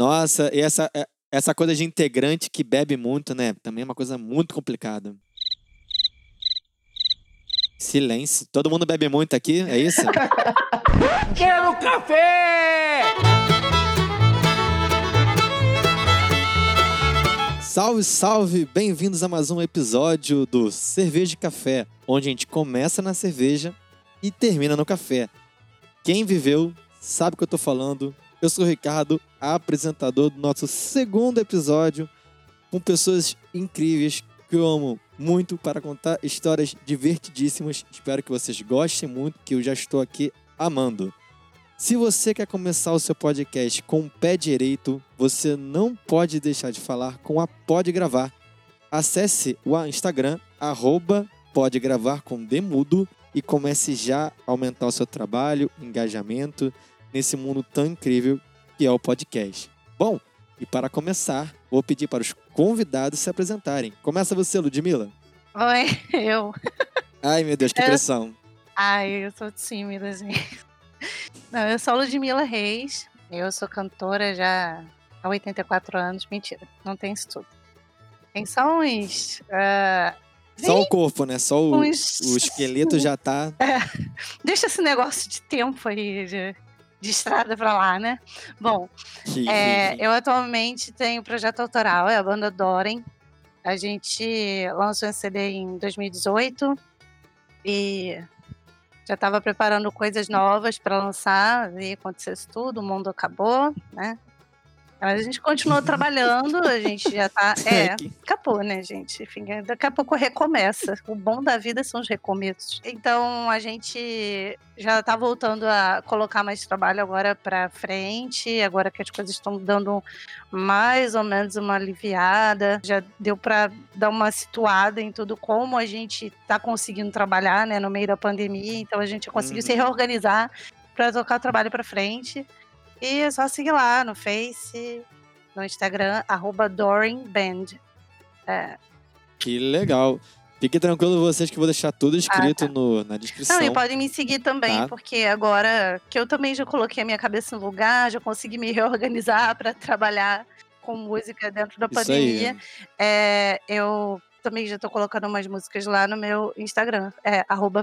Nossa, e essa, é, essa coisa de integrante que bebe muito, né? Também é uma coisa muito complicada. Silêncio. Todo mundo bebe muito aqui, é isso? Quero café! Salve, salve! Bem-vindos a mais um episódio do Cerveja e Café, onde a gente começa na cerveja e termina no café. Quem viveu sabe o que eu tô falando. Eu sou o Ricardo, apresentador do nosso segundo episódio, com pessoas incríveis que eu amo muito para contar histórias divertidíssimas. Espero que vocês gostem muito, que eu já estou aqui amando. Se você quer começar o seu podcast com o pé direito, você não pode deixar de falar com a Pode Gravar. Acesse o Instagram, arroba Pode Gravar com Demudo e comece já a aumentar o seu trabalho, engajamento nesse mundo tão incrível que é o podcast. Bom, e para começar, vou pedir para os convidados se apresentarem. Começa você, Ludmilla. Oi, eu. Ai, meu Deus, que Eu- pressão. Ai, eu tô tímida, gente. Não, eu sou Ludmila Reis. Eu sou cantora já há 84 anos. Mentira, não tem isso tudo. Tem só uns. ah, Só o corpo, né? Só o, uns o esqueleto já tá. Deixa esse negócio de tempo aí, de, de estrada pra lá, né? Bom, É, eu atualmente tenho um projeto autoral, é a banda Doren. A gente lançou esse CD em 2018 e já estava preparando coisas novas para lançar e acontecesse tudo, o mundo acabou, né? Mas a gente continuou trabalhando, a gente já tá. É, acabou, né, gente? Enfim, daqui a pouco recomeça. O bom da vida são os recomeços. Então a gente já tá voltando a colocar mais trabalho agora pra frente, agora que as coisas estão dando mais ou menos uma aliviada. Já deu pra dar uma situada em tudo como a gente tá conseguindo trabalhar, né, no meio da pandemia. Então a gente conseguiu se Uhum. reorganizar pra tocar o trabalho pra frente. E é só seguir lá no Face, no Instagram, arroba. É. Que legal. Fique tranquilo vocês que eu vou deixar tudo escrito no, na descrição. Ah, Não, e podem me seguir também, Tá. porque agora que eu também já coloquei a minha cabeça no lugar, já consegui me reorganizar para trabalhar com música dentro da Isso pandemia, é, eu também já tô colocando umas músicas lá no meu Instagram, é arroba.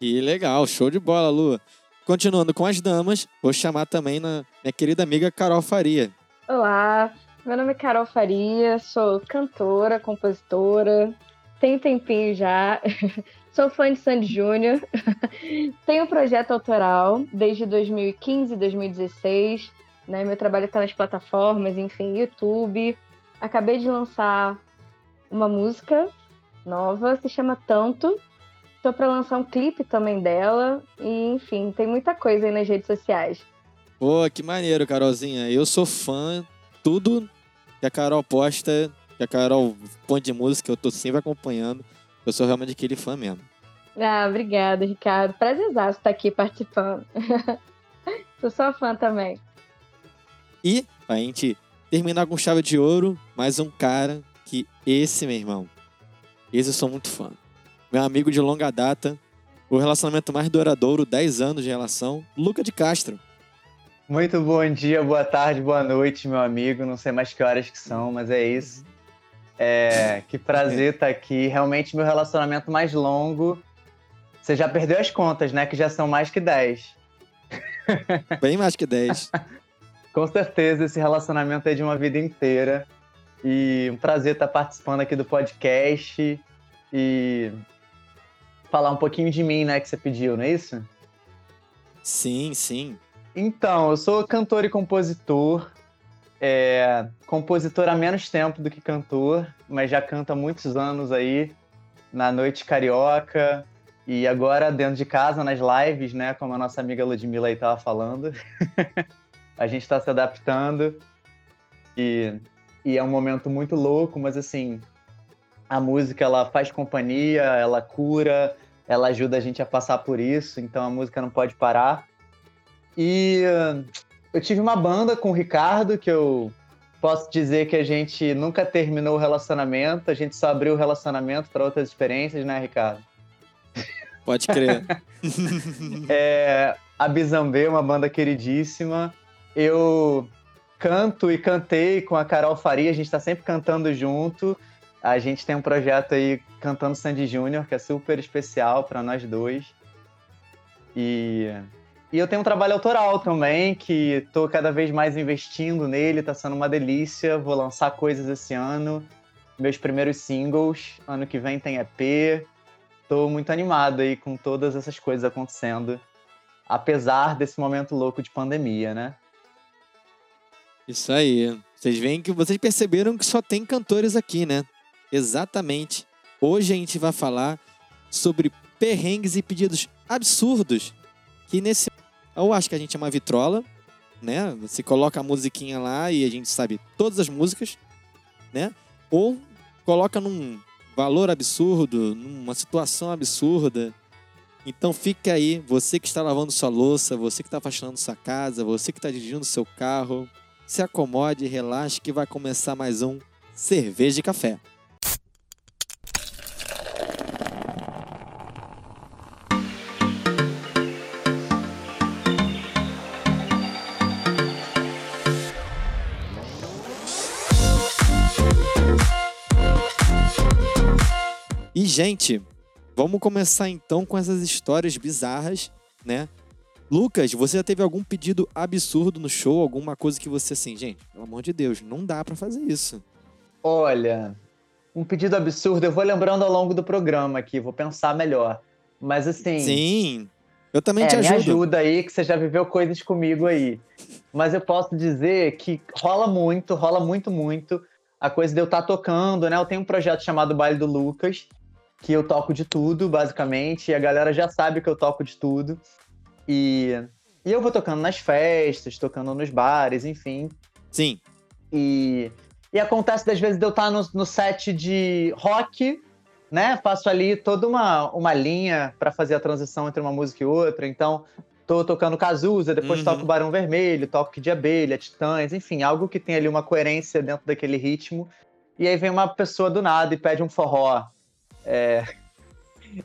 Que legal, show de bola, Lu. Continuando com as damas, vou chamar também na minha querida amiga Carol Faria. Olá, meu nome é Carol Faria, sou cantora, compositora, tenho tempinho já, sou fã de Sandy Júnior, tenho um projeto autoral desde 2015, 2016, né? Meu trabalho está nas plataformas, enfim, YouTube. Acabei de lançar uma música nova, se chama Tanto. Estou para lançar um clipe também dela, e enfim, tem muita coisa aí nas redes sociais. Pô, que maneiro, Carolzinha. Eu sou fã, tudo que a Carol posta, que a Carol põe de música, eu tô sempre acompanhando. Eu sou realmente aquele fã mesmo. Ah, obrigada, Ricardo. Prazerzaço estar aqui participando. Sou sua fã também. E, pra gente terminar com chave de ouro, mais um cara que esse, meu irmão, esse eu sou muito fã. Meu amigo de longa data, o relacionamento mais duradouro, 10 anos de relação, Luca de Castro. Muito bom dia, boa tarde, boa noite, meu amigo. Não sei mais que horas que são, mas é isso. É, que prazer estar aqui. Realmente, meu relacionamento mais longo. Você já perdeu as contas, né? Que já são mais que 10. Bem mais que 10. Com certeza, esse relacionamento é de uma vida inteira. E um prazer estar participando aqui do podcast e falar um pouquinho de mim, né? Que você pediu, não é isso? sim, sim. Então, eu sou cantor e compositor. É, compositor há menos tempo do que cantor, mas já canto há muitos anos aí na Noite Carioca e agora dentro de casa nas lives, né? Como a nossa amiga Ludmilla aí tava falando. a gente está se adaptando e, e é um momento muito louco, mas assim, a música ela faz companhia, ela cura, ela ajuda a gente a passar por isso, então a música não pode parar. E uh, eu tive uma banda com o Ricardo, que eu posso dizer que a gente nunca terminou o relacionamento, a gente só abriu o relacionamento para outras experiências, né, Ricardo? Pode crer. É, a Bizambê, uma banda queridíssima. Eu canto e cantei com a Carol Faria, a gente está sempre cantando junto. A gente tem um projeto aí cantando Sandy Júnior, que é super especial para nós dois. E, e eu tenho um trabalho autoral também, que estou cada vez mais investindo nele, está sendo uma delícia. Vou lançar coisas esse ano, meus primeiros singles. Ano que vem tem EP. Estou muito animado aí com todas essas coisas acontecendo, apesar desse momento louco de pandemia, né? Isso aí. Vocês veem que vocês perceberam que só tem cantores aqui, né? Exatamente. Hoje a gente vai falar sobre perrengues e pedidos absurdos que nesse eu acho que a gente é uma vitrola, né? Você coloca a musiquinha lá e a gente sabe todas as músicas, né? Ou coloca num valor absurdo, numa situação absurda. Então fica aí, você que está lavando sua louça, você que está faxinando sua casa, você que está dirigindo seu carro, se acomode, relaxe que vai começar mais um Cerveja e Café. Gente, vamos começar então com essas histórias bizarras, né? Lucas, você já teve algum pedido absurdo no show? Alguma coisa que você, assim, gente, pelo amor de Deus, não dá para fazer isso. Olha, um pedido absurdo, eu vou lembrando ao longo do programa aqui, vou pensar melhor. Mas assim. Sim, eu também é, te ajudo. Me ajuda aí, que você já viveu coisas comigo aí. Mas eu posso dizer que rola muito, rola muito, muito a coisa de eu estar tá tocando, né? Eu tenho um projeto chamado Baile do Lucas, que eu toco de tudo, basicamente, e a galera já sabe que eu toco de tudo. E, e eu vou tocando nas festas, tocando nos bares, enfim. Sim. E, e acontece das vezes de eu estar no, no set de rock, né? Faço ali toda uma, uma linha para fazer a transição entre uma música e outra. Então, tô tocando Cazuza, depois uhum. toco Barão Vermelho, toco de Abelha, Titãs, enfim, algo que tem ali uma coerência dentro daquele ritmo. E aí vem uma pessoa do nada e pede um forró. É,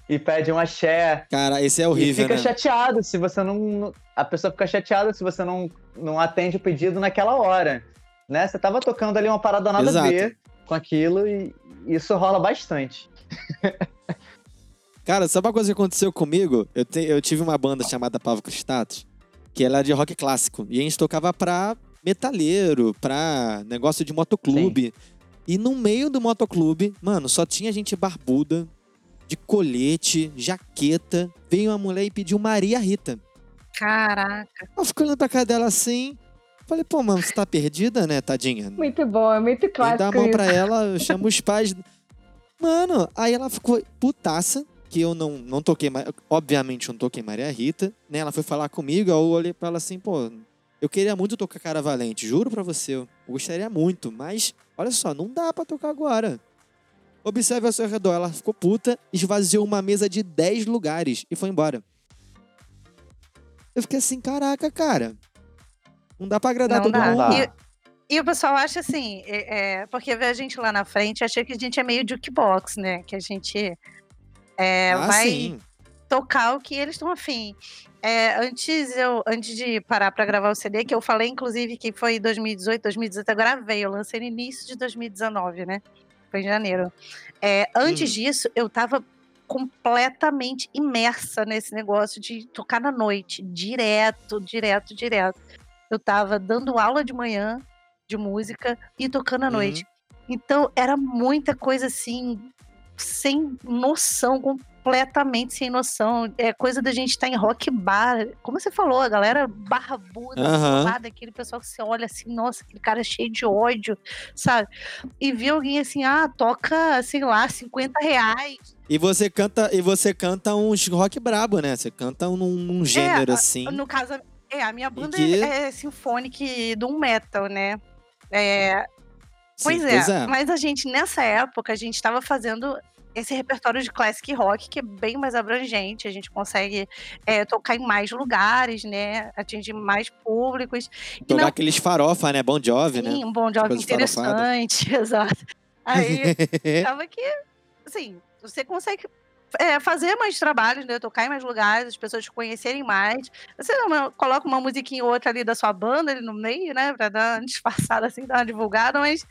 e pede um axé. Cara, esse é horrível, e fica né? chateado se você não... A pessoa fica chateada se você não, não atende o pedido naquela hora, né? Você tava tocando ali uma parada nada Exato. a ver com aquilo e isso rola bastante. Cara, sabe uma coisa que aconteceu comigo? Eu, te, eu tive uma banda chamada Pavo Status, que ela é de rock clássico. E a gente tocava pra metalheiro, pra negócio de motoclube. Sim. E no meio do motoclube, mano, só tinha gente barbuda, de colete, jaqueta. Veio uma mulher e pediu Maria Rita. Caraca. Eu fico olhando pra cara dela assim. Falei, pô, mano, você tá perdida, né, tadinha? Muito bom, é muito clássico. Dá a mão pra ela, eu chamo os pais. Mano, aí ela ficou putaça, que eu não, não toquei, obviamente eu não toquei Maria Rita, né? Ela foi falar comigo, eu olhei pra ela assim, pô, eu queria muito tocar Cara Valente, juro pra você, eu gostaria muito, mas olha só, não dá pra tocar agora. Observe ao seu redor. Ela ficou puta, esvaziou uma mesa de 10 lugares e foi embora. Eu fiquei assim, caraca, cara. Não dá pra agradar não todo dá. mundo. E, e, o pessoal acha assim, é, é, porque vê a gente lá na frente, acha que a gente é meio jukebox, né? Que a gente é, ah, vai sim. Tocar o que eles estão afim. É, antes eu, antes de parar para gravar o CD, que eu falei, inclusive, que foi 2018, 2018, eu gravei, eu lancei no início de 2019, né? foi em janeiro. É, antes hum. disso, eu tava completamente imersa nesse negócio de tocar na noite, direto, direto, direto. Eu tava dando aula de manhã de música e tocando à uhum. noite. Então era muita coisa assim, sem noção, completamente sem noção. É coisa da gente estar tá em rock bar. Como você falou, a galera barbuda, uhum. Aquele pessoal que você olha assim, nossa, aquele cara é cheio de ódio, sabe? E vê alguém assim, ah, toca, sei lá, 50 reais. E você canta, e você canta uns rock brabo, né? Você canta num, num é, gênero é, assim. No caso, é, a minha banda que... é, é sinfônica do metal, né? É, Pois, Sim, é, pois é, mas a gente, nessa época, a gente estava fazendo esse repertório de classic rock que é bem mais abrangente, a gente consegue é, tocar em mais lugares, né? Atingir mais públicos. Tocar não... aqueles farofa, né? Bon Jovi, Sim, né? Sim, um Bon Jovi interessante, exato. Aí, tava que, assim, você consegue é, fazer mais trabalhos, né? Tocar em mais lugares, as pessoas te conhecerem mais. Você uma, coloca uma musiquinha ou outra ali da sua banda ali no meio, né? Pra dar uma disfarçada assim, dar uma divulgada, mas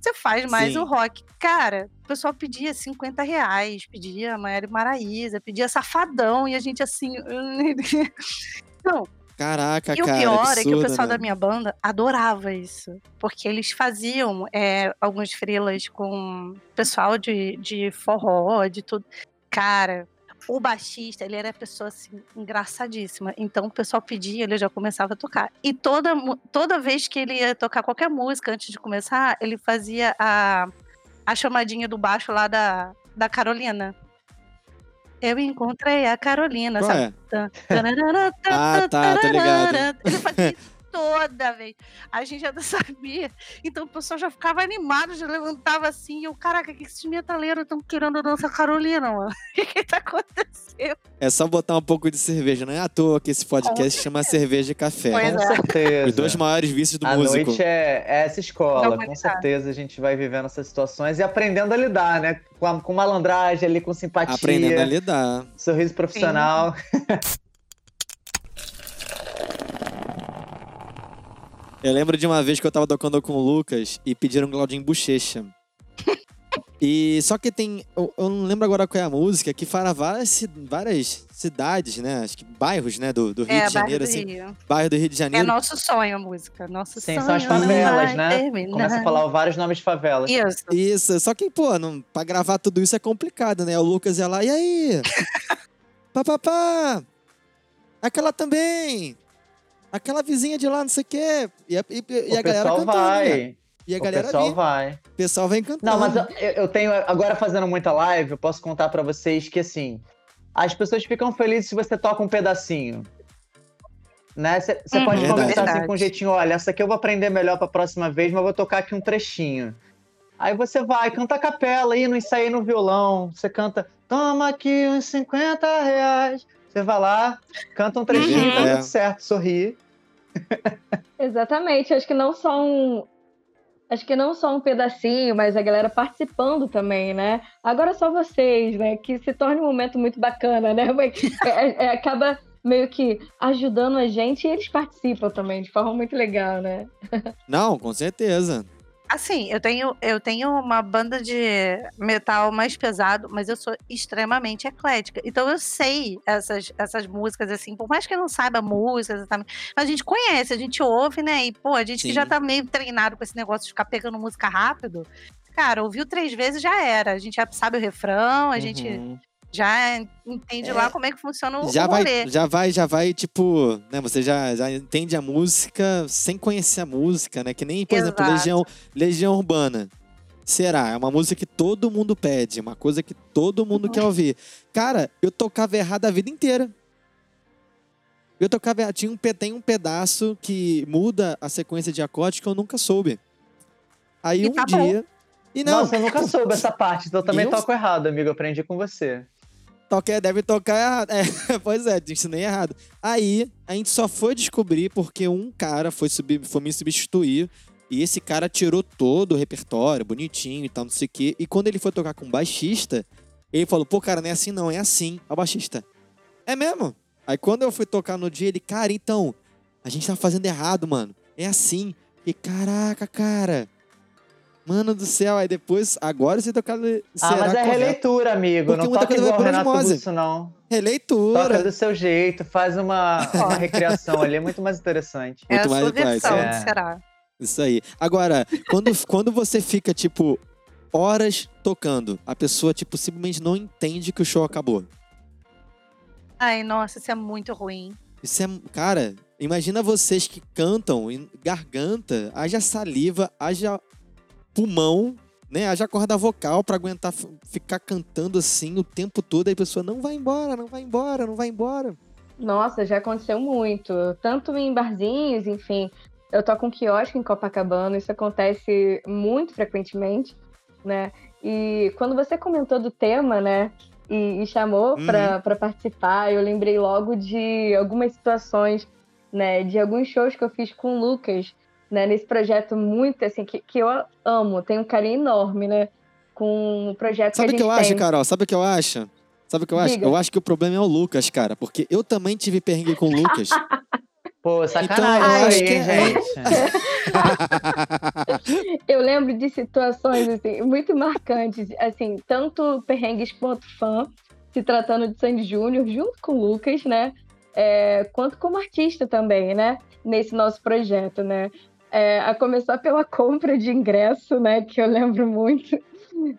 você faz mais Sim. o rock. Cara, o pessoal pedia 50 reais, pedia Maíra Maraíza, pedia Safadão, e a gente assim. Não. Caraca, e cara. E o pior absurdo, é que o pessoal né? da minha banda adorava isso. Porque eles faziam é, alguns frilas com pessoal de, de forró, de tudo. Cara, o baixista, ele era pessoa assim, engraçadíssima. Então o pessoal pedia, ele já começava a tocar. E toda, toda vez que ele ia tocar qualquer música antes de começar, ele fazia a, a chamadinha do baixo lá da, da Carolina. Eu encontrei a Carolina, Qual sabe? É? ah, tá, tô ligado. Ele fazia toda vez. A gente já sabia. Então o pessoal já ficava animado, já levantava assim. E eu, caraca, que esses metaleiros estão querendo dançar Carolina, mano? O que, que tá acontecendo? É só botar um pouco de cerveja. Não é à toa que esse podcast chama Cerveja e Café. Pois Com é. certeza. Os dois maiores vícios do a músico. noite é, é essa escola. Não, Com tá. certeza a gente vai vivendo essas situações e aprendendo a lidar, né? Com, a- com malandragem ali, com simpatia. Aprendendo a lidar. Sorriso profissional. Eu lembro de uma vez que eu tava tocando com o Lucas e pediram Claudinho Bochecha. E só que tem. Eu, eu não lembro agora qual é a música, que fala várias, várias cidades, né? Acho que bairros, né? Do, do Rio É, de bairro Janeiro, do assim. Rio. Bairro do Rio de É Janeiro. nosso sonho a música. Nosso Sim, sonho. são as favelas, né? terminar. Começa a falar vários nomes de favelas. Isso. Isso, só que, pô, não, pra gravar tudo isso é complicado, né? O Lucas ia lá, e aí? pá, pá, pá. Aquela também. Aquela vizinha de lá, não sei o quê. E a, e- e a o galera pessoal cantando, vai. né? E a o galera pessoal vem. vai. O pessoal vem cantando. Não, mas eu, eu tenho. Agora fazendo muita live, eu posso contar pra vocês que assim. As pessoas ficam felizes se você toca um pedacinho. Né? Você Uhum, pode Verdade. comentar assim com um jeitinho: olha, essa aqui eu vou aprender melhor pra próxima vez, mas vou tocar aqui um trechinho. Aí você vai, canta a capela aí, não ensaiei no violão. Você canta, toma aqui uns 50 reais. Você vai lá, canta um trechinho, Uhum. tá É. tudo certo, sorri. Exatamente. Acho que não só um. Acho que não só um pedacinho, mas a galera participando também, né? Agora só vocês, né? Que se torna um momento muito bacana, né? Mas, é- é- acaba meio que ajudando a gente e eles participam também, de forma muito legal, né? Não, com certeza. Assim, eu tenho, eu tenho uma banda de metal mais pesado, mas eu sou extremamente eclética. Então eu sei essas, essas músicas, assim, por mais que eu não saiba músicas, a gente conhece, a gente ouve, né? E, pô, a gente que Sim. já tá meio treinado com esse negócio de ficar pegando música rápido, cara, ouviu três vezes já era. A gente já sabe o refrão, a gente Uhum. Já entende É, lá como é que funciona o, Já o vai, rolê. já vai, já vai, tipo, né? Você já, já entende a música sem conhecer a música, né? Que nem, por exemplo, Exato. Legião, Legião Urbana. Será? É uma música que todo mundo pede, uma coisa que todo mundo Uhum. quer ouvir. Cara, eu tocava errado a vida inteira. Eu tocava errado. Tinha um, tem um pedaço que muda a sequência de acordes que eu nunca soube. Aí E um tá bom. dia. E não, Nossa, eu nunca soube essa parte, então eu também Eu- toco errado, amigo. Eu aprendi com você. Toca, deve tocar errado. É, pois é, te ensinei errado. Aí, a gente só foi descobrir porque um cara foi, subir, foi me substituir. E esse cara tirou todo o repertório, bonitinho e tal, não sei o quê. E quando ele foi tocar com o baixista, ele falou: pô, cara, não é assim não, é assim. Ó, o baixista. É mesmo? Aí quando eu fui tocar no dia, ele, cara, então, a gente tá fazendo errado, mano. É assim. E caraca, cara. Mano do céu, aí depois, agora você tocar. Ah, será mas é correto. releitura, amigo. Porque não muita toca igual Renato osmose. Russo, não. Releitura. Toca do seu jeito, faz uma, uma recriação ali, é muito mais interessante. É a Muito mais sua versão, É. será? Isso aí. Agora, quando, quando você fica, tipo, horas tocando, a pessoa, tipo, simplesmente não entende que o show acabou. Ai, nossa, isso é muito ruim. Isso é. Cara, imagina vocês que cantam em garganta, haja saliva, haja pulmão, né? Haja corda vocal pra aguentar ficar cantando assim o tempo todo, aí a pessoa não vai embora, não vai embora, não vai embora. Nossa, já aconteceu muito. Tanto em barzinhos, enfim. Eu toco um quiosque em Copacabana, isso acontece muito frequentemente, né? E quando você comentou do tema, né? E, e chamou Uhum. para participar, eu lembrei logo de algumas situações, né? De alguns shows que eu fiz com o Lucas, né? Nesse projeto muito, assim, que, que eu amo, tenho um carinho enorme, né? Com o projeto Sabe o que que eu gente acho, tem. Carol? Sabe o que eu acho? Sabe o que eu acho? Diga. Eu acho que o problema é o Lucas, cara, porque eu também tive perrengue com o Lucas. Pô, sacanagem Então, eu é- gente. Eu lembro de situações assim, muito marcantes, assim, tanto perrengues quanto fã, se tratando de Sandy Júnior, junto com o Lucas, né? É, quanto como artista também, né? Nesse nosso projeto, né? É, a começar pela compra de ingresso, né? Que eu lembro muito.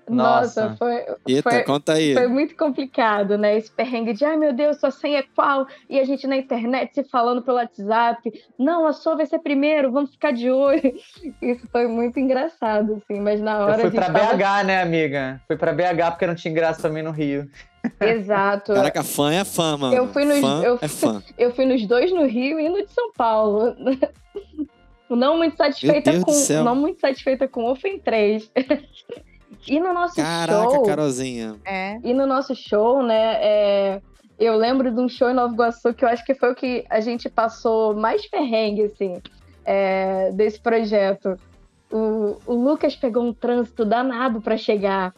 Nossa, Nossa. foi, Eita, foi, conta aí. foi muito complicado, né? Esse perrengue de, ai meu Deus, sua senha é qual? E a gente na internet se falando pelo WhatsApp. Não, a sua vai ser primeiro, vamos ficar de olho. Isso foi muito engraçado, assim, mas na hora Eu fui a gente pra tava... BH, né, amiga? Fui pra BH porque não tinha ingresso mim no Rio. Exato. Caraca, fã é fã, mano. Eu fui nos- Fã eu- é fã. Eu fui nos dois no Rio e no de São Paulo. Não muito satisfeita com. Não muito satisfeita com o, fui em três. E no nosso Caraca, show. Carolzinha. É. E no nosso show, né, é, eu lembro de um show em Nova Iguaçu que eu acho que foi o que a gente passou mais perrengue, assim, é, desse projeto. O, o Lucas pegou um trânsito danado para chegar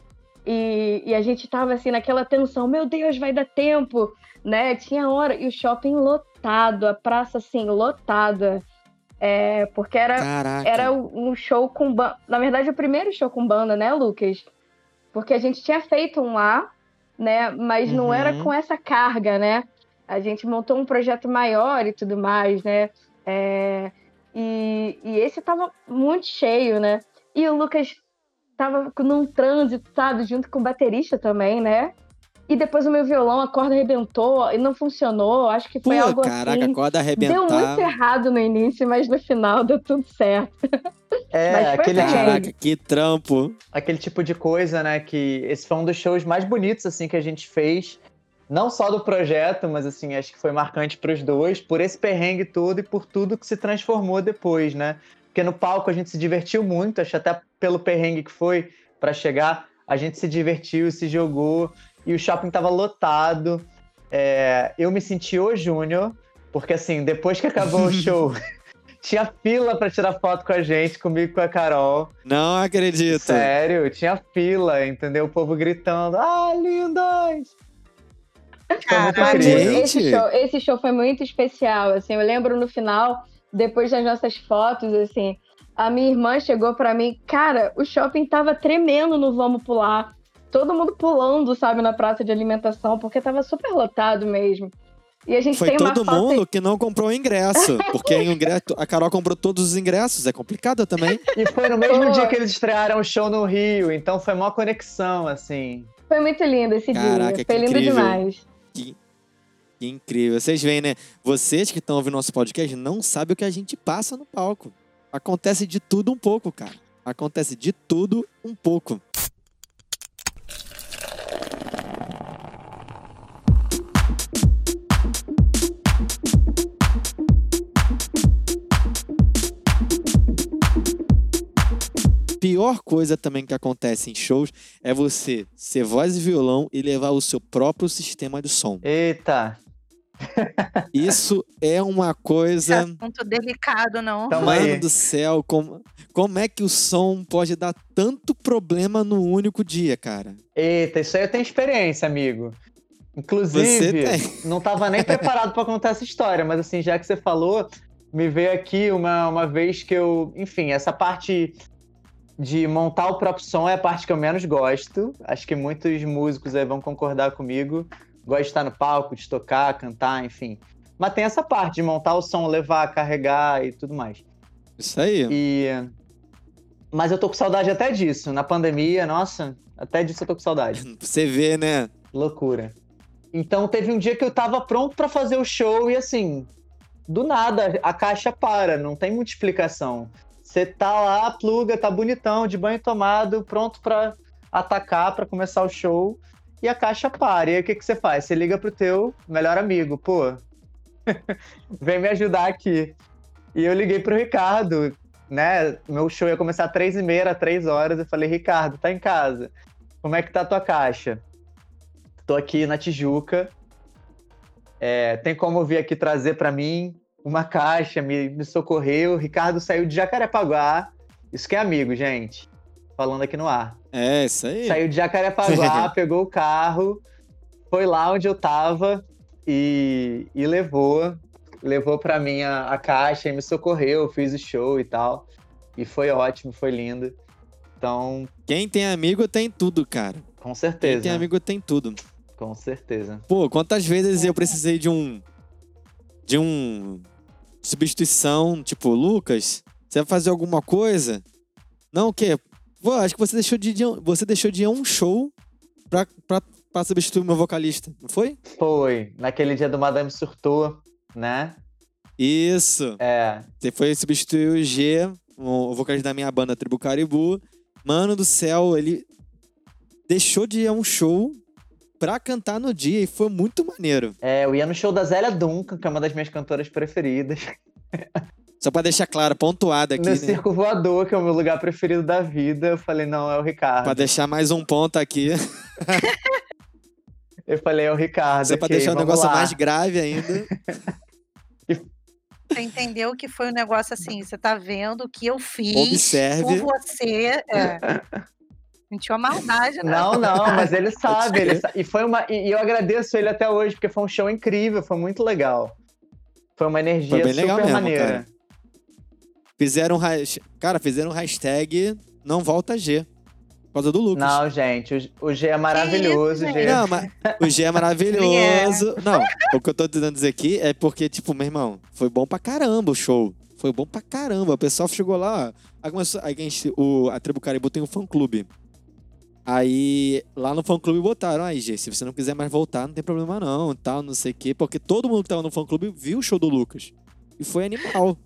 e, e a gente tava assim naquela tensão, meu Deus, vai dar tempo, né? Tinha hora e o shopping lotado, a praça assim lotada, é, porque era Caraca. era um show com banda. Na verdade, o primeiro show com banda, né, Lucas? Porque a gente tinha feito um lá, né? Mas não Uhum. era com essa carga, né? A gente montou um projeto maior e tudo mais, né? É, e, e esse tava muito cheio, né? E o Lucas tava num trânsito, sabe? Junto com o baterista também, né? E depois o meu violão, a corda arrebentou e não funcionou. Acho que Pô, foi algo caraca, assim. a corda Deu muito errado no início, mas no final deu tudo certo. É, aquele bem. Caraca, que trampo. aquele tipo de coisa, né? Que esse foi um dos shows mais bonitos, assim, que a gente fez. Não só do projeto, mas, assim, acho que foi marcante pros dois, por esse perrengue todo e por tudo que se transformou depois, né? Porque no palco a gente se divertiu muito, acho até pelo perrengue que foi pra chegar, a gente se divertiu, se jogou, e o shopping tava lotado. É, eu me senti o Júnior, porque, assim, depois que acabou o show, tinha fila pra tirar foto com a gente, comigo e com a Carol. Não acredito. Sério, tinha fila, entendeu? O povo gritando, ah, lindas! Caralho. Esse show, esse show foi muito especial, assim, eu lembro no final, depois das nossas fotos, assim, a minha irmã chegou pra mim, cara, o shopping tava tremendo no Vamos Pular, todo mundo pulando, sabe, na praça de alimentação, porque tava super lotado mesmo. E a gente Foi tem uma todo foto... mundo que não comprou o ingresso. Porque o ingresso, a Carol comprou todos os ingressos. É complicado também. E foi no mesmo dia que eles estrearam o show no Rio, então foi uma conexão, assim. Foi muito lindo esse Caraca, dia, que foi lindo incrível. demais. Que incrível. Vocês veem, né? Vocês que estão ouvindo nosso podcast não sabem o que a gente passa no palco. Acontece de tudo um pouco, cara. Acontece de tudo um pouco. Pior coisa também que acontece em shows é você ser voz e violão e levar o seu próprio sistema de som. Eita, Isso é uma coisa. assunto delicado, não. Tamo Mano aí. do céu, como, como é que o som pode dar tanto problema num único dia, cara? eita, isso aí eu tenho experiência, amigo. Inclusive, não tava nem preparado pra contar essa história, mas assim, já que você falou, me veio aqui uma, uma vez que eu. Enfim, essa parte de montar o próprio som é a parte que eu menos gosto. Acho que muitos músicos aí vão concordar comigo. Gosto de estar no palco, de tocar, cantar, enfim. Mas tem essa parte de montar o som, levar, carregar e tudo mais. Isso aí. E. Mas eu tô com saudade até disso. Na pandemia, nossa, até disso eu tô com saudade. Você vê, né? Loucura. Então teve um dia que eu tava pronto pra fazer o show e assim, do nada a caixa para, não tem muita explicação. Você tá lá, pluga, tá bonitão, de banho tomado, pronto pra atacar, pra começar o show, e a caixa para. E aí o que que você faz? Você liga pro teu melhor amigo, pô, vem me ajudar aqui. E eu liguei pro Ricardo, né? Meu show ia começar às três e meia, três horas. Eu falei, Ricardo, tá em casa. Como é que tá a tua caixa? Tô aqui na Tijuca. É, tem como vir aqui trazer pra mim uma caixa, me, me socorreu. O Ricardo saiu de Jacarepaguá. Isso que é amigo, gente. Falando aqui no ar. É, isso aí. Saiu de Jacarepaguá, pegou o carro, foi lá onde eu tava e, e levou. Levou pra mim a, a caixa e me socorreu, fiz o show e tal. E foi ótimo, foi lindo. Então. Quem tem amigo tem tudo, cara. Com certeza. Quem tem amigo tem tudo. Com certeza. Pô, quantas vezes eu precisei de um. De um. Substituição, tipo, Lucas, você vai fazer alguma coisa? Não, o quê? Pô, acho que você deixou de ir, você deixou de ir a um show pra, pra, pra substituir o meu vocalista, não foi? Foi. Naquele dia do Madame Surtou, né? Isso. É. Você foi substituir o G, o vocalista da minha banda Tribu Caribu. Mano do céu, ele deixou de ir a um show pra cantar no dia e foi muito maneiro. É, eu ia no show da Zélia Duncan, que é uma das minhas cantoras preferidas. Só pra deixar claro, pontuado aqui, no né? Circo Voador, que é o meu lugar preferido da vida, eu falei, não, é o Ricardo. Pra deixar mais um ponto aqui. eu falei, é o Ricardo. Só pra okay, deixar o negócio lá. mais grave ainda. Você entendeu que foi um negócio assim, você tá vendo o que eu fiz Observe. por você. É. Sentiu a maldade, né? Não, não, mas ele sabe. ele sa- E, foi uma... e e eu agradeço ele até hoje, porque foi um show incrível, foi muito legal. Foi uma energia Foi bem super legal mesmo, maneira. cara. Fizeram. Cara, fizeram um hashtag não volta G. Por causa do Lucas. Não, gente, o, o G é maravilhoso, isso, G. Não, mas o G é maravilhoso. Não, o que eu tô tentando dizer aqui é porque, tipo, meu irmão, foi bom pra caramba o show. Foi bom pra caramba. O pessoal chegou lá, ó. Aí começou, aí a, gente, o, a Tribo Caribu tem um fã-clube. Aí, lá no fã-clube botaram, aí, G, se você não quiser mais voltar, não tem problema não, tal, não sei o quê. Porque todo mundo que tava no fã-clube viu o show do Lucas. E foi animal.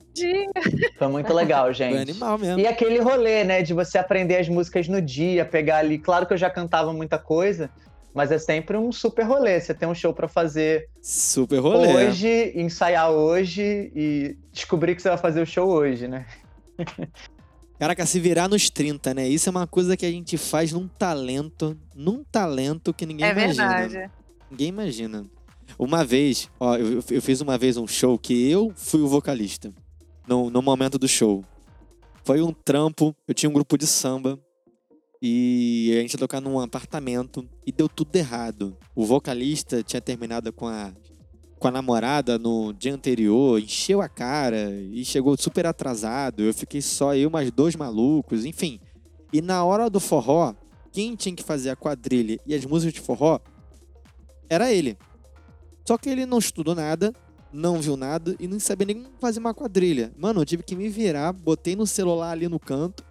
Foi muito legal, gente. Foi animal mesmo. E aquele rolê, né, de você aprender as músicas no dia, pegar ali. Claro que eu já cantava muita coisa, mas é sempre um super rolê. Você tem um show pra fazer Super rolê. hoje, ensaiar hoje e descobrir que você vai fazer o show hoje, né? Caraca, se virar nos 30, né? Isso é uma coisa que a gente faz num talento, num talento que ninguém É imagina. verdade. Ninguém imagina. Uma vez, ó, eu, eu fiz uma vez um show que eu fui o vocalista. No, no momento do show. Foi um trampo, eu tinha um grupo de samba. E a gente ia tocar num apartamento e deu tudo errado. O vocalista tinha terminado com a, com a namorada no dia anterior, encheu a cara e chegou super atrasado. Eu fiquei só eu, mais dois malucos, enfim. E na hora do forró, quem tinha que fazer a quadrilha e as músicas de forró era ele. Só que ele não estudou nada, não viu nada e não sabia nem fazer uma quadrilha. Mano, eu tive que me virar, botei no celular ali no canto,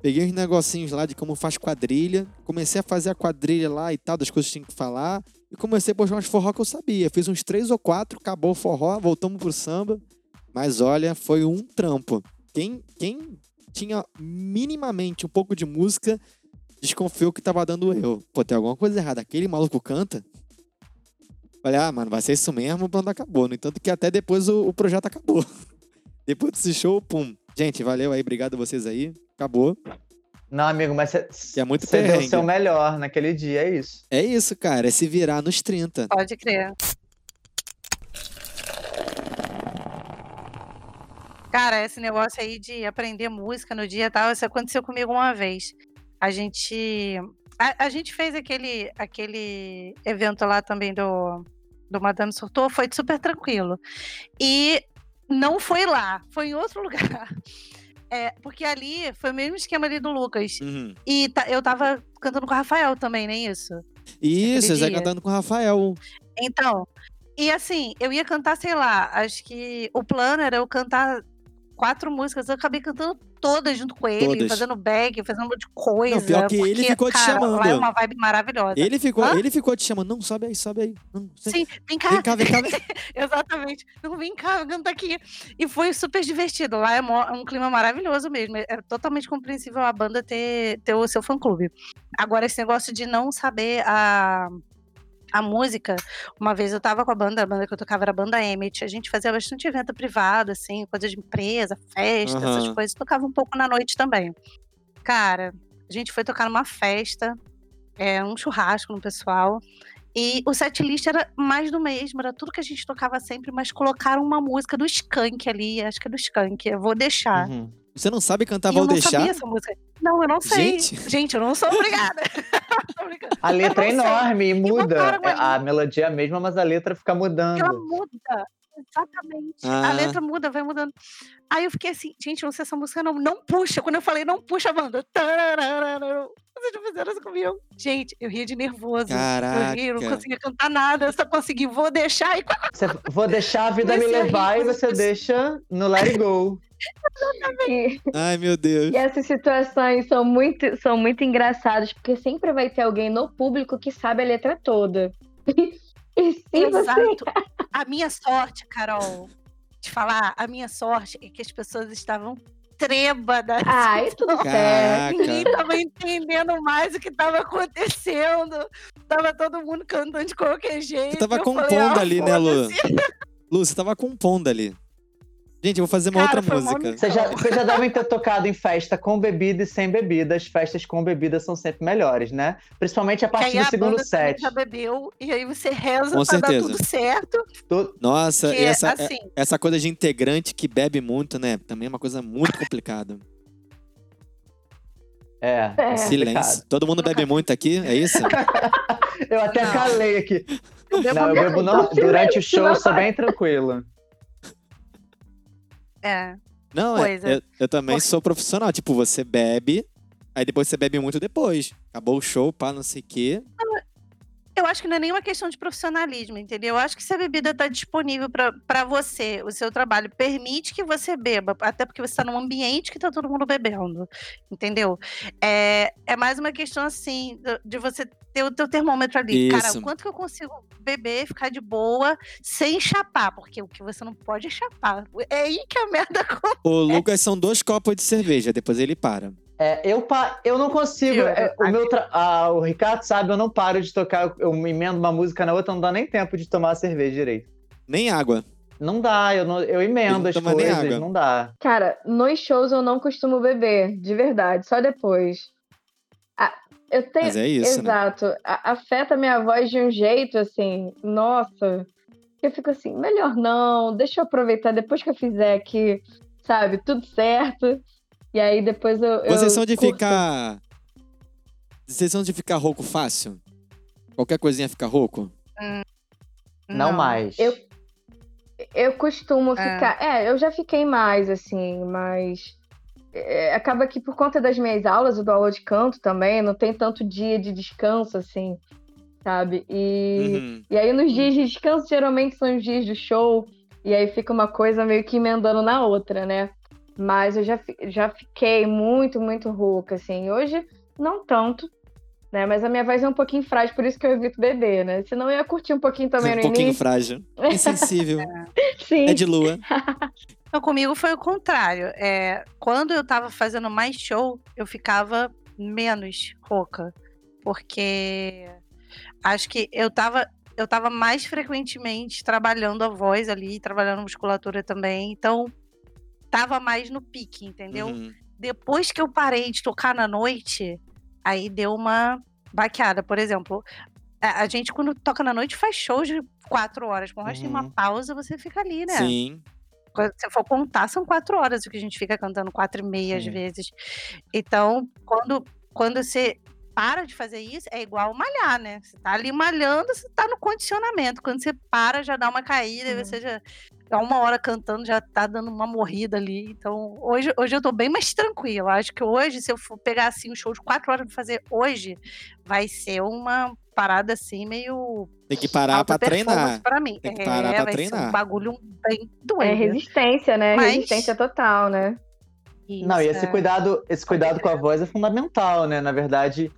peguei uns negocinhos lá de como faz quadrilha, comecei a fazer a quadrilha lá e tal, das coisas que tinha que falar, e comecei a postar umas forró que eu sabia. Fiz uns três ou quatro, acabou o forró, voltamos pro samba. Mas olha, foi um trampo. Quem, quem tinha minimamente um pouco de música desconfiou que tava dando erro. Pô, tem alguma coisa errada. Aquele maluco canta? Falei, ah, mano, vai ser isso mesmo, pronto, acabou. No entanto que até depois o, o projeto acabou. depois desse show, pum. Gente, valeu aí, obrigado a vocês aí. Acabou. Não, amigo, mas você é muito você deu o seu melhor naquele dia, é isso. É isso, cara, é se virar nos 30. Pode crer. Cara, esse negócio aí de aprender música no dia e tal, isso aconteceu comigo uma vez. A gente. A, a gente fez aquele, aquele evento lá também do, do Madame Surtou, foi super tranquilo. E não foi lá, foi em outro lugar. É, porque ali foi o mesmo esquema ali do Lucas. Uhum. E ta- eu tava cantando com o Rafael também, nem isso? Isso, Aquele Zé dia. cantando com o Rafael. Então, e assim, eu ia cantar, sei lá, acho que o plano era eu cantar quatro músicas, eu acabei cantando todas junto com ele, Todas. fazendo bag, fazendo um monte de coisa. pior que ele porque, ficou te cara, chamando. Lá é uma vibe maravilhosa. Ele ficou, Hã? ele ficou te chamando. Não, sobe aí, sobe aí. Não, Sim, vem cá, Vem cá, vem cá. Vem. exatamente. Não, vem cá, canta aqui. E foi super divertido. Lá é mó- um clima maravilhoso mesmo. É totalmente compreensível a banda ter, ter o seu fã-clube. Agora, esse negócio de não saber a, a música. Uma vez eu tava com a banda, a banda que eu tocava era a banda Emmet. A gente fazia bastante evento privado, assim, coisa de empresa, festa, essas Aham. coisas. Tocava um pouco na noite também. Cara, a gente foi tocar numa festa, é, um churrasco no pessoal. E o setlist era mais do mesmo, era tudo que a gente tocava sempre, mas colocaram uma música do Skank ali, acho que é do Skank, eu vou deixar. Você não sabe cantar, E eu vou não deixar? sabia essa música. Não, eu não sei. Gente. Gente, eu não sou obrigada. A letra é enorme e muda. É, a melodia é a mesma, mas a letra fica mudando. Ela muda. Exatamente. Ah. A letra muda, vai mudando. Aí eu fiquei assim, gente, não sei essa música não, não puxa. Quando eu falei não puxa a banda. Vocês já fizeram isso comigo? Gente, eu ria de nervoso. Caraca. Eu ria, não conseguia cantar nada. Eu só consegui, vou deixar e. Você, vou deixar a vida me levar e você deixa no Let It Go. Exatamente. Ai, meu Deus. E essas situações são muito, são muito engraçadas, porque sempre vai ter alguém no público que sabe a letra toda. E sim, Exato. Você... A minha sorte, Carol, de falar, a minha sorte é que as pessoas estavam trêbadas. Ai, tudo certo. Ninguém tava entendendo mais o que tava acontecendo. Tava todo mundo cantando de qualquer jeito. Você tava compondo falei, ah, ali, né, Lu? Lu, você tava compondo ali. Gente, eu vou fazer uma Cara, outra música. Vocês já, você já devem ter tocado em festa com bebida e sem bebida. As festas com bebida são sempre melhores, né? Principalmente a partir do segundo set. já bebeu e aí você reza com pra certeza. dar tudo certo. Nossa, que, essa, é, assim... essa coisa de integrante que bebe muito, né? Também é uma coisa muito complicada. É, é. Silêncio. Complicado. Todo mundo bebe muito aqui, é isso? eu até não. calei aqui. Eu não, eu bebo não. Durante o show, eu sou bem tranquilo. É. Não, é, eu, eu, também sou profissional. Tipo, você bebe, aí depois você bebe muito depois. Acabou o show, pá, não sei o quê. Eu acho que não é nenhuma questão de profissionalismo, entendeu? Eu acho que se a bebida está disponível para você, o seu trabalho permite que você beba, até porque você está num ambiente que está todo mundo bebendo, entendeu? É, é mais uma questão assim de você ter o teu termômetro ali. Isso. Cara, o quanto que eu consigo beber, ficar de boa, sem chapar, porque o que você não pode é chapar. É aí que a merda acontece. O Lucas são dois copos de cerveja, depois ele para. É, eu, pa... eu não consigo. É, o, meu tra... ah, o Ricardo sabe, eu não paro de tocar. Eu me emendo uma música na outra, não dá nem tempo de tomar a cerveja direito. Nem água. Não dá, eu, não, eu emendo as coisas, não dá. Cara, nos shows eu não costumo beber, de verdade, só depois. Eu tenho... Mas é isso, né? Exato. Né? afeta a minha voz de um jeito, assim, nossa. Eu fico assim, melhor não, deixa eu aproveitar depois que eu fizer aqui, sabe, tudo certo. E aí depois eu. Vocês são de curto. ficar. Vocês são de ficar rouco fácil? Qualquer coisinha fica rouco? Hum, não. não. mais. Eu, eu costumo é. ficar. É, eu já fiquei mais, assim, mas. É, acaba que por conta das minhas aulas, eu dou aula de canto também, não tem tanto dia de descanso, assim, sabe? E, uhum. e aí nos dias de descanso, geralmente são os dias do show, e aí fica uma coisa meio que emendando na outra, né? Mas eu já, já fiquei muito, muito rouca, assim. Hoje, não tanto, né? Mas a minha voz é um pouquinho frágil, por isso que eu evito beber, né? Senão eu ia curtir um pouquinho também um no pouquinho início. frágil. Insensível. Sim. É de lua. Então, comigo foi o contrário. É, quando eu tava fazendo mais show, eu ficava menos rouca. Porque acho que eu tava, eu tava mais frequentemente trabalhando a voz ali, trabalhando musculatura também. Então, tava mais no pique, entendeu? Uhum. Depois que eu parei de tocar na noite, aí deu uma baqueada. Por exemplo, a, gente, quando toca na noite, faz shows de quatro horas. O resto uhum. uma pausa, você fica ali, né? Sim. Você for contar, são quatro horas o que a gente fica cantando, quatro e meia Sim. às vezes. Então, quando, quando você para de fazer isso, é igual malhar, né? Você tá ali malhando, você tá no condicionamento. Quando você para, já dá uma caída, uhum. você já há uma hora cantando já tá dando uma morrida ali. Então, hoje, hoje eu tô bem mais tranquila. Acho que hoje, se eu for pegar assim um show de quatro horas pra fazer hoje, vai ser uma parada assim meio. Tem que parar pra treinar. Pra mim. Tem que parar é, pra treinar. um bagulho bem doente. É resistência, né? Mas... Resistência total, né? Isso, Não, e esse é... cuidado, esse cuidado com a voz é fundamental, né? Na verdade,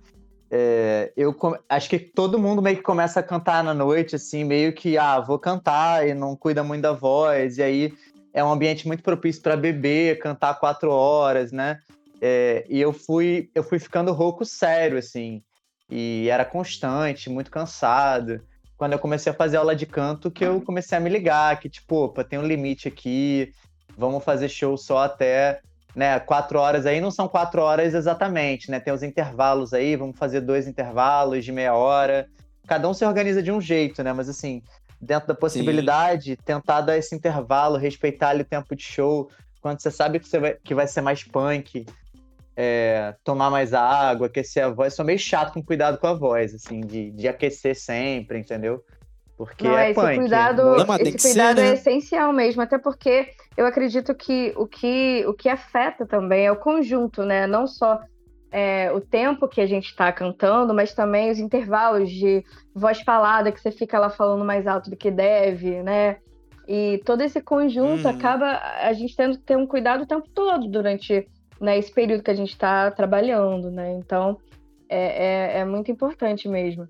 é, eu acho que todo mundo meio que começa a cantar na noite, assim, meio que, ah, vou cantar e não cuida muito da voz, e aí é um ambiente muito propício para beber, cantar quatro horas, né? É, e eu fui, eu fui ficando rouco sério, assim, e era constante, muito cansado. Quando eu comecei a fazer aula de canto, que eu comecei a me ligar, que tipo, opa, tem um limite aqui, vamos fazer show só até né, quatro horas aí não são quatro horas exatamente, né? Tem os intervalos aí, vamos fazer dois intervalos de meia hora. Cada um se organiza de um jeito, né? Mas assim, dentro da possibilidade, Sim. tentar dar esse intervalo, respeitar ali o tempo de show. Quando você sabe que, você vai, que vai ser mais punk, é, tomar mais água, aquecer a voz. Sou meio chato com cuidado com a voz, assim, de, de aquecer sempre, entendeu? Porque Não, é esse punk. cuidado, Não, esse que ser, cuidado é né? essencial mesmo, até porque eu acredito que o que, o que afeta também é o conjunto, né? Não só é, o tempo que a gente está cantando, mas também os intervalos de voz falada, que você fica lá falando mais alto do que deve, né? E todo esse conjunto Uhum. acaba a gente tendo que ter um cuidado o tempo todo durante né, esse período que a gente está trabalhando, né? Então é, é, é muito importante mesmo.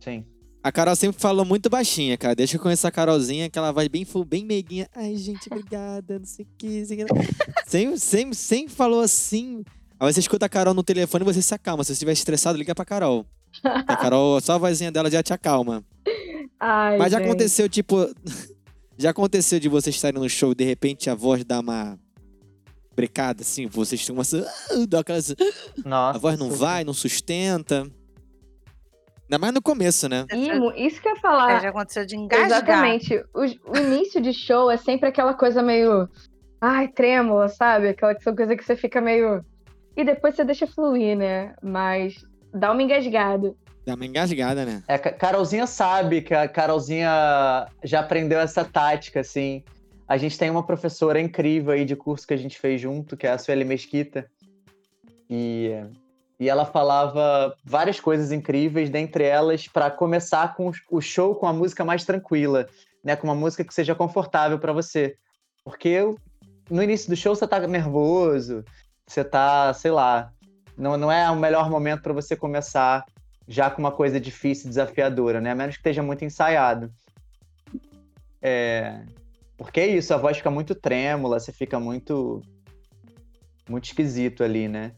Sim. A Carol sempre falou muito baixinha, cara. Deixa eu conhecer a Carolzinha, que ela vai bem, bem meiguinha. Ai, gente, obrigada, não sei o que. não sei o que. sempre, sempre, sempre falou assim. Aí você escuta a Carol no telefone e você se acalma. Se você estiver estressado, liga pra Carol. A Carol, só a vozinha dela já te acalma. Ai, Mas já gente. aconteceu, tipo. Já aconteceu de vocês estarem no show e de repente a voz dá uma brecada, assim, vocês começam a dar aquela. Nossa. A voz não super. vai, não sustenta. Ainda mais no começo, né? E mu- isso que eu ia É, falar. já aconteceu de engasgar. Exatamente. O, o início de show é sempre aquela coisa meio. Ai, trêmula, sabe? Aquela coisa que você fica meio. E depois você deixa fluir, né? Mas dá uma engasgada. Dá uma engasgada, né? É, Ca- Carolzinha sabe que a Carolzinha já aprendeu essa tática, assim. A gente tem uma professora incrível aí de curso que a gente fez junto, que é a Sueli Mesquita. E, e ela falava várias coisas incríveis, dentre elas, para começar com o show com a música mais tranquila, né? Com uma música que seja confortável para você. Porque no início do show você tá nervoso, você tá, sei lá, não, não é o melhor momento para você começar já com uma coisa difícil, desafiadora, né? A menos que esteja muito ensaiado. É... Porque é isso, a voz fica muito trêmula, você fica muito. muito esquisito ali, né?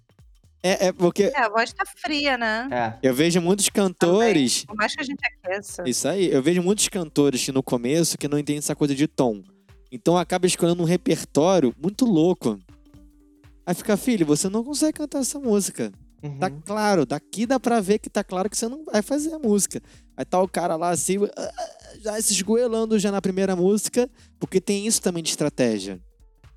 É, é porque É, a voz tá fria, né? É. eu vejo muitos cantores. Por mais que a gente aqueça. Isso aí, eu vejo muitos cantores que no começo que não entendem essa coisa de tom. Então acaba escolhendo um repertório muito louco. Aí fica, filho, você não consegue cantar essa música. Uhum. Tá claro, daqui dá pra ver que tá claro que você não vai fazer a música. Aí tá o cara lá assim, ah, já se esgoelando já na primeira música, porque tem isso também de estratégia.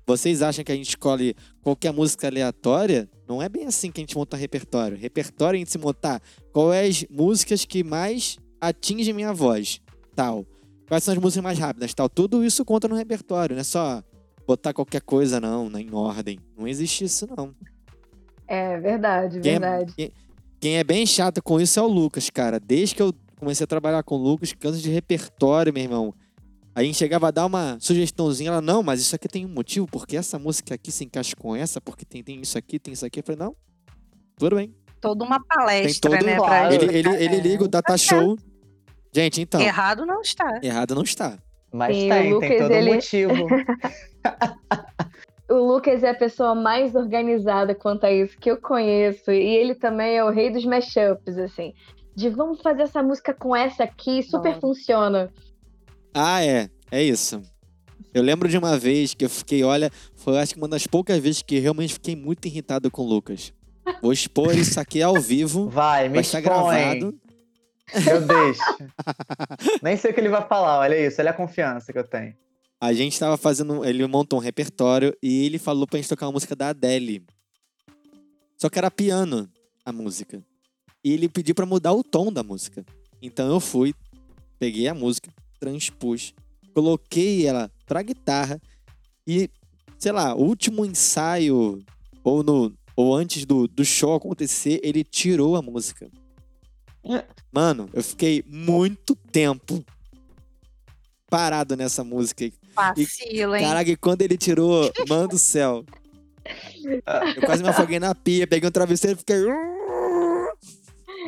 Vocês acham que a gente escolhe qualquer música aleatória? Não é bem assim que a gente monta repertório. Repertório é a gente se montar qual é as músicas que mais atingem minha voz, tal. Quais são as músicas mais rápidas, tal. Tudo isso conta no repertório, não é só botar qualquer coisa, não, né, em ordem. Não existe isso, não. É verdade, Quem é, verdade. quem- quem é bem chato com isso é o Lucas, cara. Desde que eu comecei a trabalhar com o Lucas, canto de repertório, meu irmão. Aí a gente chegava a dar uma sugestãozinha, ela, não, mas isso aqui tem um motivo, porque essa música aqui se encaixa com essa, porque tem, tem isso aqui, tem isso aqui. Eu falei, não, tudo bem. Toda uma palestra, todo- né? Claro. pra Ele, ele, ele É. liga o data show. Gente, então, Errado não está. errado não está. Mas Sim, tem, tem Lucas, todo um ele- motivo. O Lucas é a pessoa mais organizada quanto a isso que eu conheço. E ele também é o rei dos mashups, assim. De vamos fazer essa música com essa aqui, super Não. funciona. Ah, é. É isso. Eu lembro de uma vez que eu fiquei, olha, foi acho que uma das poucas vezes que realmente fiquei muito irritado com o Lucas. Vou expor isso aqui ao vivo. Vai, me Vai estar expõe. gravado. Eu deixo. Nem sei o que ele vai falar, olha isso, olha a confiança que eu tenho. A gente tava fazendo. Ele montou um repertório e ele falou pra gente tocar uma música da Adele. Só que era piano a música. E ele pediu pra mudar o tom da música. Então eu fui, peguei a música, transpus, coloquei ela pra guitarra e, sei lá, o último ensaio, ou, no, ou antes do, do show acontecer, ele tirou a música. Mano, eu fiquei muito tempo parado nessa música. Vacilo, hein? Caraca, e quando ele tirou, mano do céu. Eu quase me afoguei na pia, peguei um travesseiro e fiquei.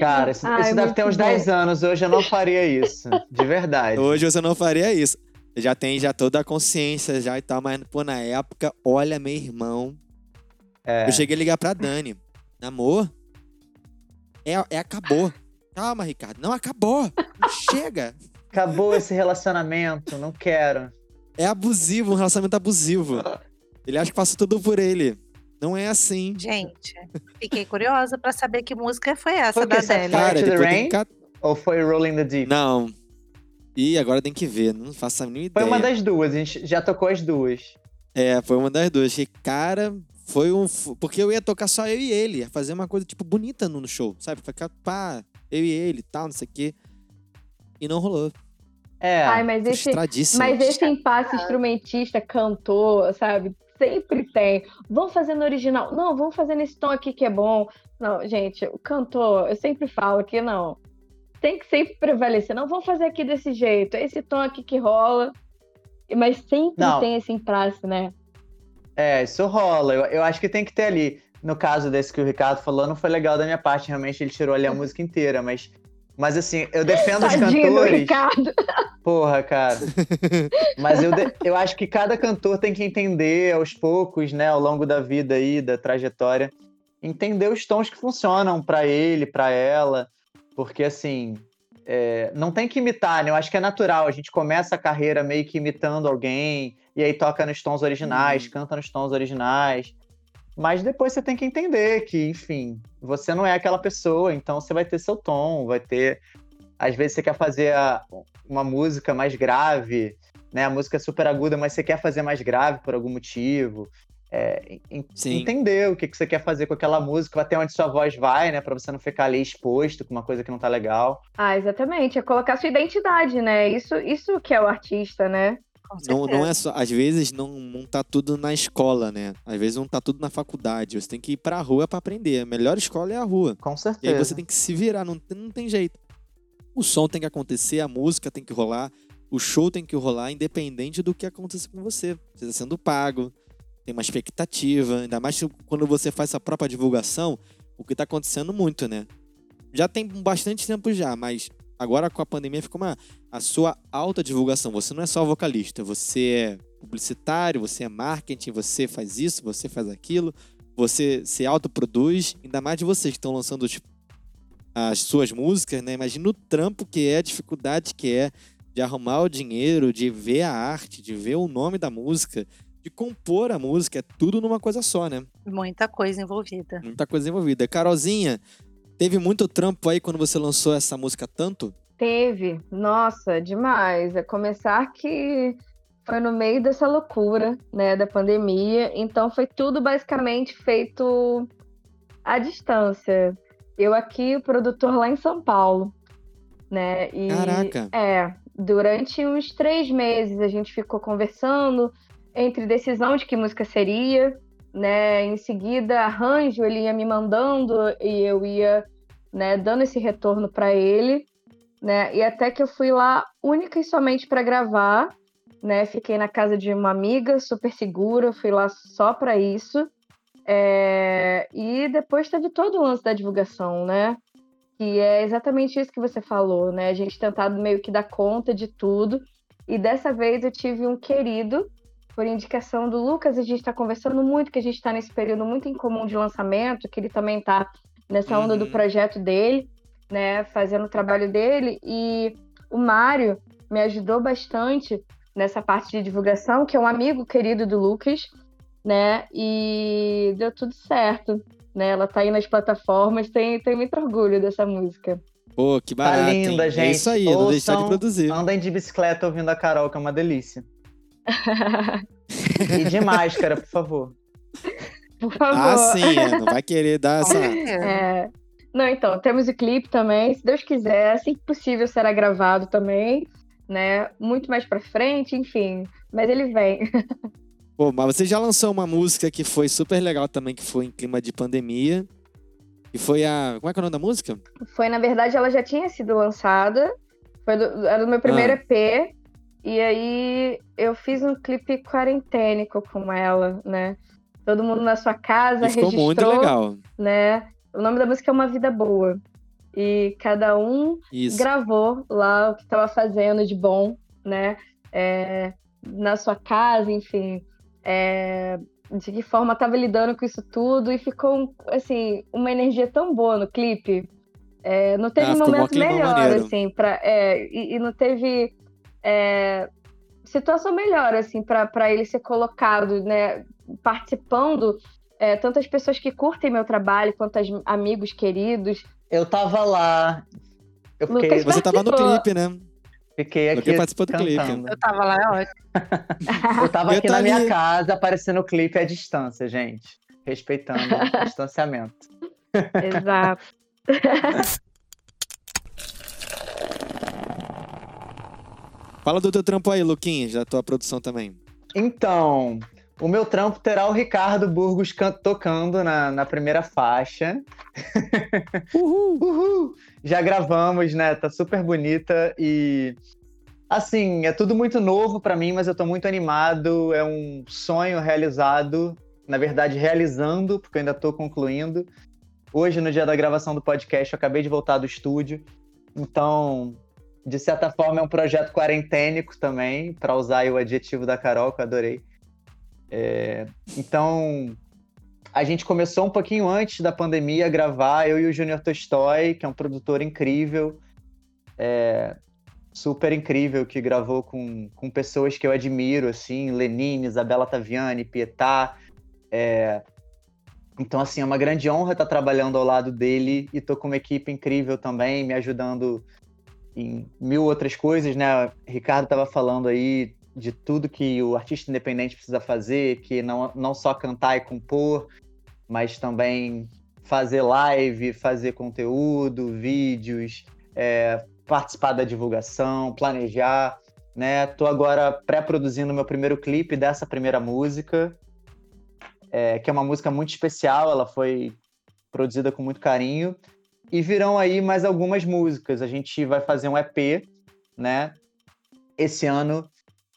Cara, isso, Ai, isso deve ter uns bom. 10 anos, hoje eu não faria isso. De verdade. Hoje você não faria isso. Já tem já toda a consciência já e tal, mas pô, na época, olha, meu irmão. É. Eu cheguei a ligar pra Dani. Amor, é, é acabou. Calma, Ricardo. Não acabou. Chega. Acabou esse relacionamento, não quero. É abusivo, um relacionamento abusivo. Ele acha que faço tudo por ele. Não é assim. Gente, fiquei curiosa pra saber que música foi essa Foi da Adele. Cara, the Rain? cat- Ou foi Rolling the Deep? Não. Ih, agora tem que ver. Não faço a mínima Foi ideia. uma das duas, a gente já tocou as duas. É, foi uma das duas. Que, cara, Foi um. Porque eu ia tocar só eu e ele, ia fazer uma coisa, tipo, bonita no show, sabe? Ficar, pá, eu e ele e tal, não sei o quê. E não rolou. É. Ai, mas esse, mas esse impasse instrumentista, cantor, sabe? Sempre tem. Vamos fazer no original. Não, vamos fazer nesse tom aqui que é bom. Não, gente, o cantor, eu sempre falo que não. Tem que sempre prevalecer. Não, vamos fazer aqui desse jeito. Esse tom aqui que rola. Mas sempre não. tem esse impasse, né? É, isso rola. Eu, eu acho que tem que ter ali. No caso desse que o Ricardo falou, não foi legal da minha parte. Realmente ele tirou ali a música inteira, mas mas assim, eu defendo os cantores. Ricardo. Porra, cara. Mas eu, de... eu acho que cada cantor tem que entender aos poucos, né, ao longo da vida aí, da trajetória, entender os tons que funcionam para ele, para ela. Porque assim, é... não tem que imitar, né? Eu acho que é natural. A gente começa a carreira meio que imitando alguém, e aí toca nos tons originais, hum. canta nos tons originais. Mas depois você tem que entender que, enfim, você não é aquela pessoa, então você vai ter seu tom, vai ter. Às vezes você quer fazer a, uma música mais grave, né? A música é super aguda, mas você quer fazer mais grave por algum motivo. É, entender o que, que você quer fazer com aquela música, até onde sua voz vai, né? Pra você não ficar ali exposto com uma coisa que não tá legal. Ah, exatamente. É colocar sua identidade, né? Isso, isso que é o artista, né? Não, não é só. Às vezes não, não tá tudo na escola, né? Às vezes não tá tudo na faculdade. Você tem que ir pra rua para aprender. A melhor escola é a rua. Com certeza. E aí você tem que se virar, não, não tem jeito. O som tem que acontecer, a música tem que rolar, o show tem que rolar, independente do que aconteça com você. Você está sendo pago, tem uma expectativa, ainda mais quando você faz a própria divulgação, o que está acontecendo muito, né? Já tem bastante tempo já, mas agora com a pandemia ficou uma a sua alta divulgação. Você não é só vocalista, você é publicitário, você é marketing, você faz isso, você faz aquilo, você se autoproduz, ainda mais de vocês que estão lançando tipo, as suas músicas, né? Imagina o trampo que é, a dificuldade que é de arrumar o dinheiro, de ver a arte, de ver o nome da música, de compor a música, é tudo numa coisa só, né? Muita coisa envolvida. Muita coisa envolvida. Carolzinha, Teve muito trampo aí quando você lançou essa música tanto? Teve, nossa, demais. É começar que foi no meio dessa loucura, né, da pandemia. Então foi tudo basicamente feito à distância. Eu aqui, o produtor lá em São Paulo, né? E, Caraca. É, durante uns três meses a gente ficou conversando entre decisão de que música seria, né? Em seguida, arranjo ele ia me mandando e eu ia né, dando esse retorno para ele, né? E até que eu fui lá única e somente para gravar, né? Fiquei na casa de uma amiga, super segura, fui lá só para isso. É... E depois teve todo o lance da divulgação, né? Que é exatamente isso que você falou, né? A gente tentado meio que dar conta de tudo. E dessa vez eu tive um querido, por indicação do Lucas, a gente está conversando muito, que a gente está nesse período muito incomum de lançamento, que ele também está nessa onda uhum. do projeto dele, né, fazendo o trabalho dele. E o Mário me ajudou bastante nessa parte de divulgação, que é um amigo querido do Lucas, né? E deu tudo certo, né? Ela tá aí nas plataformas, tem, tem muito orgulho dessa música. Pô, que tá barato. Tá linda, hein? gente. É isso aí, Ouçam, não deixar de produzir. Andem de bicicleta ouvindo a Carol, que é uma delícia. e de máscara, por favor. por favor. Ah, sim, é, não vai querer dar essa. É. Não, então, temos o clipe também. Se Deus quiser, assim que possível será gravado também, né? Muito mais pra frente, enfim. Mas ele vem. Pô, mas você já lançou uma música que foi super legal também, que foi em clima de pandemia. E foi a. Como é que é o nome da música? Foi, na verdade, ela já tinha sido lançada. Foi do, era do meu primeiro ah. EP. E aí eu fiz um clipe quarentênico com ela, né? Todo mundo na sua casa, e ficou registrou, muito legal. né? O nome da música é Uma Vida Boa. E cada um Isso. gravou lá o que estava fazendo de bom, né? É, na sua casa, enfim. É, de que forma estava lidando com isso tudo e ficou, assim, uma energia tão boa no clipe. É, não teve ah, momento melhor, maneiro. assim, pra, é, e, e, não teve é, situação melhor, assim, para ele ser colocado, né? Participando, é, tantas pessoas que curtem meu trabalho, quantos amigos queridos. Eu tava lá. Eu fiquei... Você tava no clipe, né? Fiquei aqui. Lucas participou do clipe. Eu tava lá, é ótimo. eu tava aqui eu na minha casa, aparecendo o clipe à distância, gente. respeitando o distanciamento. Exato. Fala do teu trampo aí, Luquinhas, da tua produção também. Então, o meu trampo terá o Ricardo Burgos tocando na, na primeira faixa. Uhul! Uhul! Já gravamos, né? Tá super bonita e. Assim, é tudo muito novo para mim, mas eu tô muito animado. É um sonho realizado, na verdade, realizando, porque eu ainda tô concluindo. Hoje, no dia da gravação do podcast, eu acabei de voltar do estúdio. Então, de certa forma, é um projeto quarentênico também, para usar o adjetivo da Carol, que eu adorei. É, então, a gente começou um pouquinho antes da pandemia a gravar, eu e o Junior Tostoy, que é um produtor incrível, é, super incrível, que gravou com, com pessoas que eu admiro, assim, Lenine, Isabela Taviani, Pietá. É, então, assim, é uma grande honra estar trabalhando ao lado dele e tô com uma equipe incrível também, me ajudando em mil outras coisas, né? O Ricardo estava falando aí de tudo que o artista independente precisa fazer, que não, não só cantar e compor, mas também fazer live, fazer conteúdo, vídeos, é, participar da divulgação, planejar, né? Tô agora pré-produzindo meu primeiro clipe dessa primeira música, é, que é uma música muito especial, ela foi produzida com muito carinho e virão aí mais algumas músicas. A gente vai fazer um EP, né? Esse ano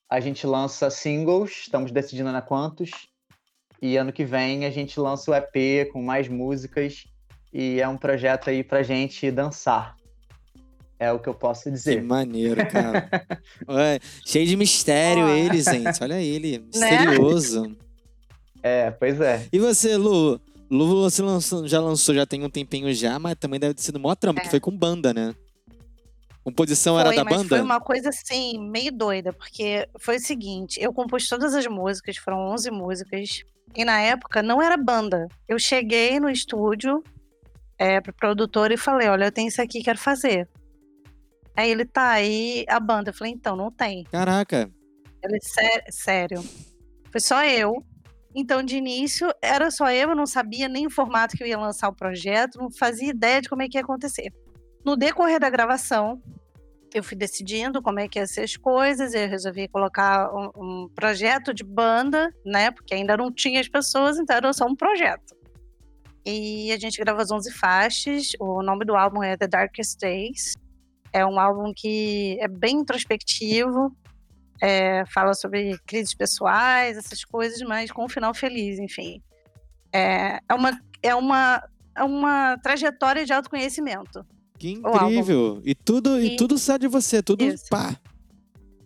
a gente lança singles, estamos decidindo na quantos. E ano que vem a gente lança o EP com mais músicas. E é um projeto aí pra gente dançar. É o que eu posso dizer. Que maneiro, cara. Ué, cheio de mistério oh. ele, gente. Olha ele, né? misterioso. Né? É, pois é. E você, Lu? Lu, você lançou, já lançou, já tem um tempinho já, mas também deve ter sido maior trampo, é. que foi com banda, né? Composição foi, era da banda? Foi uma coisa assim, meio doida, porque foi o seguinte: eu compus todas as músicas, foram 11 músicas, e na época não era banda. Eu cheguei no estúdio é, pro produtor e falei: olha, eu tenho isso aqui, quero fazer. Aí ele tá aí, a banda. Eu falei: então, não tem. Caraca. Ele, sério. Foi só eu, então, de início, era só eu, eu não sabia nem o formato que eu ia lançar o projeto, não fazia ideia de como é que ia acontecer. No decorrer da gravação, eu fui decidindo como é que ia ser as coisas, eu resolvi colocar um, um projeto de banda, né? Porque ainda não tinha as pessoas, então era só um projeto. E a gente gravou as 11 faixas. O nome do álbum é The Darkest Days. É um álbum que é bem introspectivo, é, fala sobre crises pessoais, essas coisas, mas com um final feliz, enfim. É, é, uma, é, uma, é uma trajetória de autoconhecimento. Que incrível! E tudo, e, e tudo sai de você, tudo isso. pá.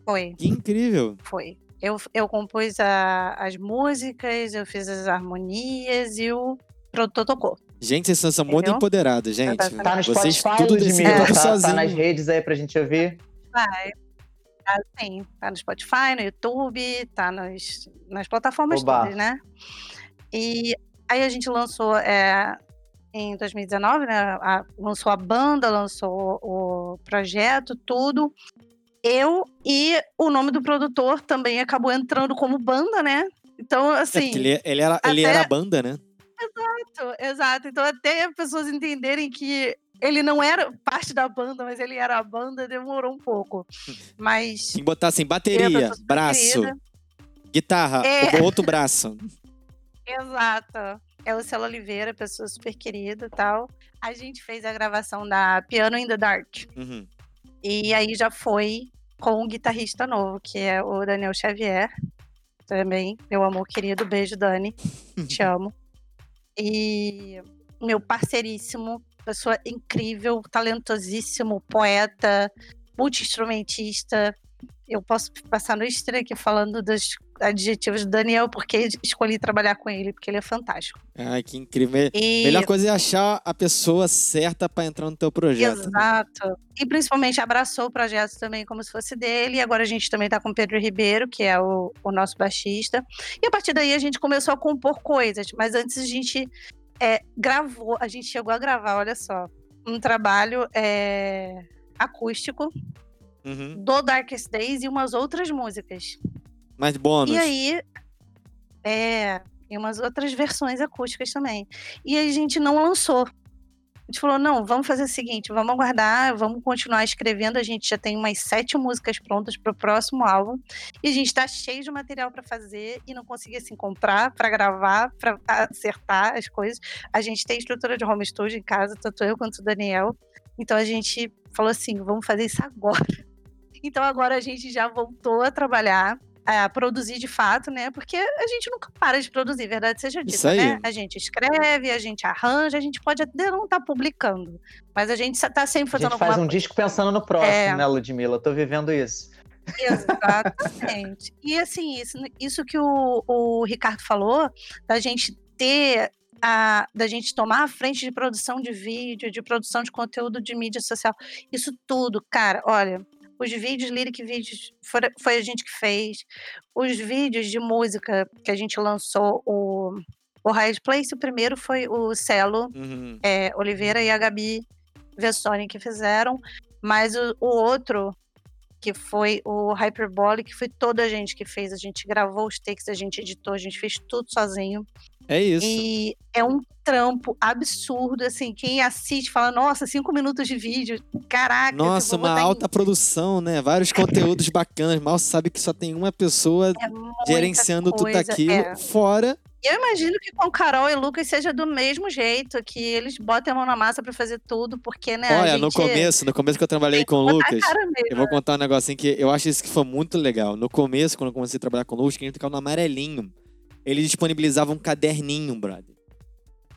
Foi. Que incrível! Foi. Eu, eu compus a, as músicas, eu fiz as harmonias e o produtor tocou. Gente, vocês são muito empoderados, gente. Tá no Spotify, vocês tudo decidiram é. tá, tá nas redes aí pra gente ouvir. Vai. Tá, sim. Tá no Spotify, no YouTube, tá nas, nas plataformas Oba. todas, né? E aí a gente lançou é, em 2019, né? A, lançou a banda, lançou o projeto, tudo. Eu e o nome do produtor também acabou entrando como banda, né? Então, assim. É ele, ele, era, até... ele era a banda, né? Exato, exato. Então, até as pessoas entenderem que ele não era parte da banda, mas ele era a banda, demorou um pouco. Mas. Que botar assim, bateria, braço, querida. guitarra, é... outro braço. Exato. É o Celo Oliveira, pessoa super querida e tal. A gente fez a gravação da Piano in the Dark. Uhum. E aí já foi com um guitarrista novo, que é o Daniel Xavier. Também, meu amor querido. Beijo, Dani. Te amo. E meu parceiríssimo, pessoa incrível, talentosíssimo, poeta, multi-instrumentista. Eu posso passar no estreia aqui falando dos adjetivos do Daniel, porque escolhi trabalhar com ele, porque ele é fantástico. Ai, que incrível. E... Melhor coisa é achar a pessoa certa para entrar no teu projeto. Né? Exato. Né? E principalmente abraçou o projeto também como se fosse dele. E agora a gente também está com o Pedro Ribeiro, que é o, o nosso baixista. E a partir daí a gente começou a compor coisas. Mas antes a gente é, gravou, a gente chegou a gravar, olha só, um trabalho é, acústico uhum. do Darkest Days e umas outras músicas. Mais bônus. E aí, é, umas outras versões acústicas também. E a gente não lançou. A gente falou, não, vamos fazer o seguinte, vamos aguardar, vamos continuar escrevendo. A gente já tem umas sete músicas prontas para o próximo álbum. E a gente está cheio de material para fazer e não conseguia se encontrar para gravar, para acertar as coisas. A gente tem estrutura de home studio em casa, tanto eu quanto o Daniel. Então a gente falou assim, vamos fazer isso agora. Então agora a gente já voltou a trabalhar a produzir de fato, né? Porque a gente nunca para de produzir, verdade seja dita, né? A gente escreve, a gente arranja, a gente pode até não estar tá publicando, mas a gente está sempre fazendo alguma A gente faz um disco pensando no próximo, é... né, Ludmilla? Eu tô vivendo isso. Exatamente. e assim, isso, isso que o, o Ricardo falou, da gente ter a, da gente tomar a frente de produção de vídeo, de produção de conteúdo de mídia social. Isso tudo, cara, olha, os vídeos, Lyric Vídeos, foi, foi a gente que fez. Os vídeos de música que a gente lançou, o, o Highest Place, o primeiro foi o Celo, uhum. é, Oliveira e a Gabi Vessoni que fizeram. Mas o, o outro, que foi o Hyperbolic, foi toda a gente que fez. A gente gravou os takes, a gente editou, a gente fez tudo sozinho. É isso. E é um trampo absurdo, assim, quem assiste fala, nossa, cinco minutos de vídeo, caraca. Nossa, uma alta em... produção, né? Vários conteúdos bacanas, mal sabe que só tem uma pessoa é gerenciando coisa, tudo aquilo, é. fora eu imagino que com Carol e Lucas seja do mesmo jeito, que eles botem a mão na massa para fazer tudo, porque, né? Olha, no começo, no começo que eu trabalhei com o Lucas, eu vou contar um negocinho que eu acho isso que foi muito legal. No começo, quando eu comecei a trabalhar com o Lucas, que a gente ficava no amarelinho ele disponibilizava um caderninho, brother.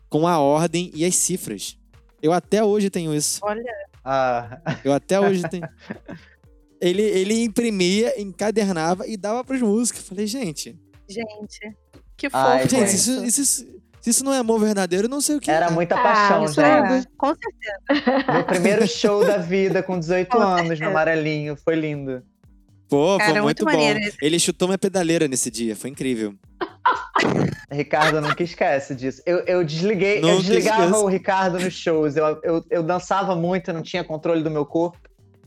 Com a ordem e as cifras. Eu até hoje tenho isso. Olha. Ah. Eu até hoje tenho. Ele, ele imprimia, encadernava e dava pros músicos. falei, gente. Gente, que fofo. gente, isso, isso, isso, se isso não é amor verdadeiro, eu não sei o que Era é. muita paixão, ah, gente. É, com certeza. Meu primeiro show da vida com 18 com anos certeza. no Amarelinho. Foi lindo. Pô, Cara, foi muito, muito bom. Ele chutou minha pedaleira nesse dia, foi incrível. Ricardo nunca esquece disso. Eu, eu desliguei, nunca eu desligava esquece. o Ricardo nos shows. Eu, eu, eu dançava muito, eu não tinha controle do meu corpo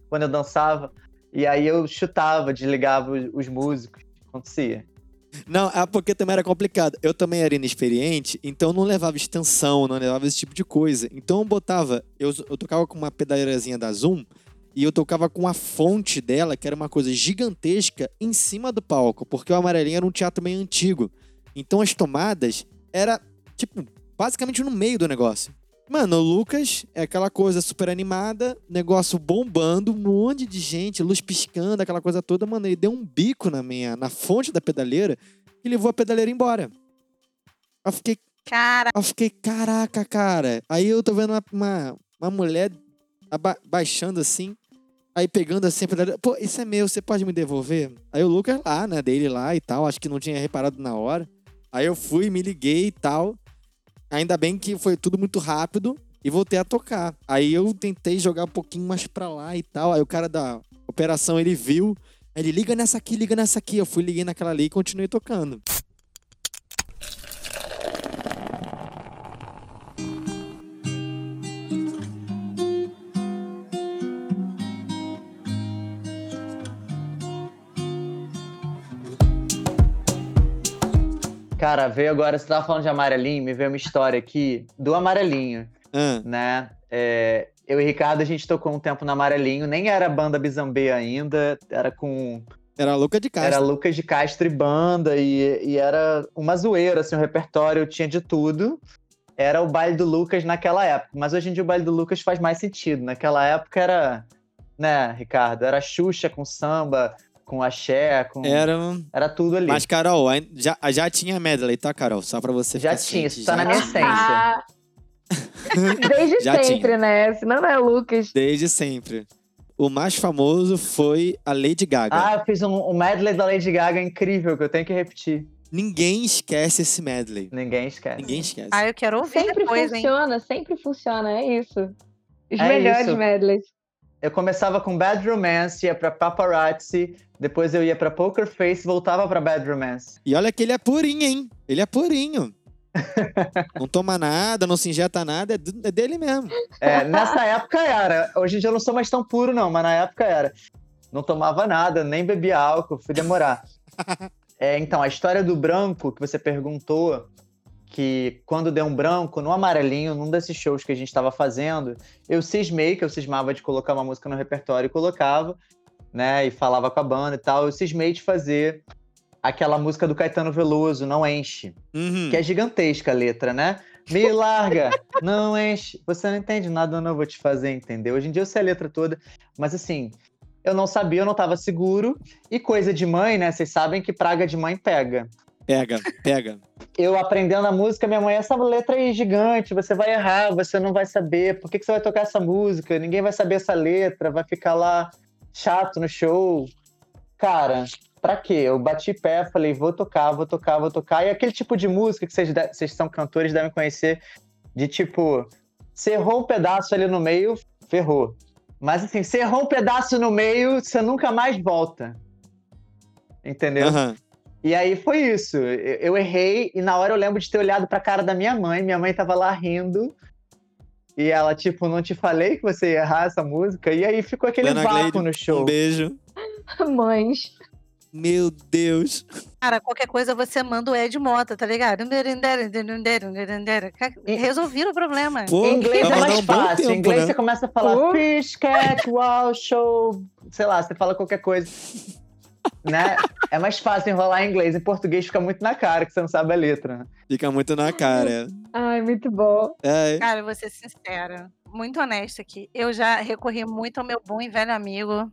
quando eu dançava. E aí eu chutava, desligava os, os músicos. Acontecia. Não, é porque também era complicado. Eu também era inexperiente, então não levava extensão, não levava esse tipo de coisa. Então eu botava, eu, eu tocava com uma pedaleirazinha da Zoom e eu tocava com a fonte dela, que era uma coisa gigantesca, em cima do palco, porque o Amarelinho era um teatro meio antigo. Então as tomadas era, tipo, basicamente no meio do negócio. Mano, o Lucas é aquela coisa super animada, negócio bombando, um monte de gente, luz piscando, aquela coisa toda. Mano, ele deu um bico na minha, na fonte da pedaleira e levou a pedaleira embora. Eu fiquei. Cara. Eu fiquei, caraca, cara. Aí eu tô vendo uma, uma, uma mulher baixando assim. Aí pegando assim, pô, isso é meu, você pode me devolver? Aí o Lucas lá, né, dele lá e tal, acho que não tinha reparado na hora. Aí eu fui, me liguei e tal. Ainda bem que foi tudo muito rápido e voltei a tocar. Aí eu tentei jogar um pouquinho mais pra lá e tal. Aí o cara da operação, ele viu. Ele liga nessa aqui, liga nessa aqui. Eu fui, liguei naquela ali e continuei tocando. Cara, veio agora, você tava falando de amarelinho, me veio uma história aqui do amarelinho, hum. né? É, eu e Ricardo, a gente tocou um tempo no amarelinho, nem era banda Bizambê ainda, era com. Era Lucas de Castro. Era Lucas de Castro e banda, e, e era uma zoeira, assim, o repertório tinha de tudo. Era o baile do Lucas naquela época, mas hoje em dia o baile do Lucas faz mais sentido. Naquela época era, né, Ricardo? Era Xuxa com samba, com axé, com. Era. Era tudo ali. Mas, Carol, já, já tinha medley, tá, Carol? Só pra você Já tinha, isso tá na minha essência. Ah. Desde já sempre, tinha. né? Senão não é Lucas. Desde sempre. O mais famoso foi a Lady Gaga. Ah, eu fiz um, um medley da Lady Gaga incrível que eu tenho que repetir. Ninguém esquece esse medley. Ninguém esquece. Ninguém esquece. Ah, eu quero ouvir sempre depois, funciona, hein? sempre funciona, é isso. Os é melhores isso. medleys. Eu começava com Bad Romance, ia pra Paparazzi, depois eu ia pra Poker Face, voltava pra Bad Romance. E olha que ele é purinho, hein? Ele é purinho. não toma nada, não se injeta nada, é, é dele mesmo. É, nessa época era. Hoje em dia eu não sou mais tão puro, não, mas na época era. Não tomava nada, nem bebia álcool, fui demorar. É, então, a história do branco que você perguntou, que quando deu um branco, no amarelinho, num desses shows que a gente estava fazendo, eu cismei, que eu cismava de colocar uma música no repertório e colocava, né? E falava com a banda e tal. Eu cismei de fazer aquela música do Caetano Veloso, Não Enche, Uhum. que é gigantesca a letra, né? Me larga, não enche. Você não entende nada, eu não vou te fazer entender. Hoje em dia eu sei a letra toda, mas assim, eu não sabia, eu não estava seguro. E coisa de mãe, né? Vocês sabem que praga de mãe pega. Pega, pega. Eu aprendendo a música, minha mãe, essa letra aí é gigante, você vai errar, você não vai saber. Por que, que você vai tocar essa música? Ninguém vai saber essa letra, vai ficar lá chato no show. Cara, pra quê? Eu bati pé, falei, vou tocar, vou tocar, vou tocar. E aquele tipo de música que vocês, de- vocês são cantores, devem conhecer, de tipo, você errou um pedaço ali no meio, ferrou. Mas assim, você errou um pedaço no meio, você nunca mais volta. Entendeu? Aham. E aí foi isso. Eu, eu errei e na hora eu lembro de ter olhado pra cara da minha mãe. Minha mãe tava lá rindo. E ela, tipo, não te falei que você ia errar essa música? E aí ficou aquele Dona vácuo Gleide, no show. Um beijo. Mães. Meu Deus. Cara, qualquer coisa você manda o Ed Mota, tá ligado? Resolveram o problema. Pô, Em inglês é mais um fácil. tempo, em inglês né? você começa a falar Pô. fish, cat, wow, show. Sei lá, você fala qualquer coisa. Né? É mais fácil enrolar em inglês. Em português fica muito na cara que você não sabe a letra. Né? Fica muito na cara. Ai, muito bom. É. Cara, eu vou ser sincera, muito honesta aqui. Eu já recorri muito ao meu bom e velho amigo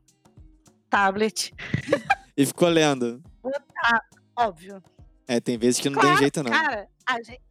tablet. E ficou lendo. Óbvio. É, tem vezes que não Claro, tem jeito, não. Cara, a gente,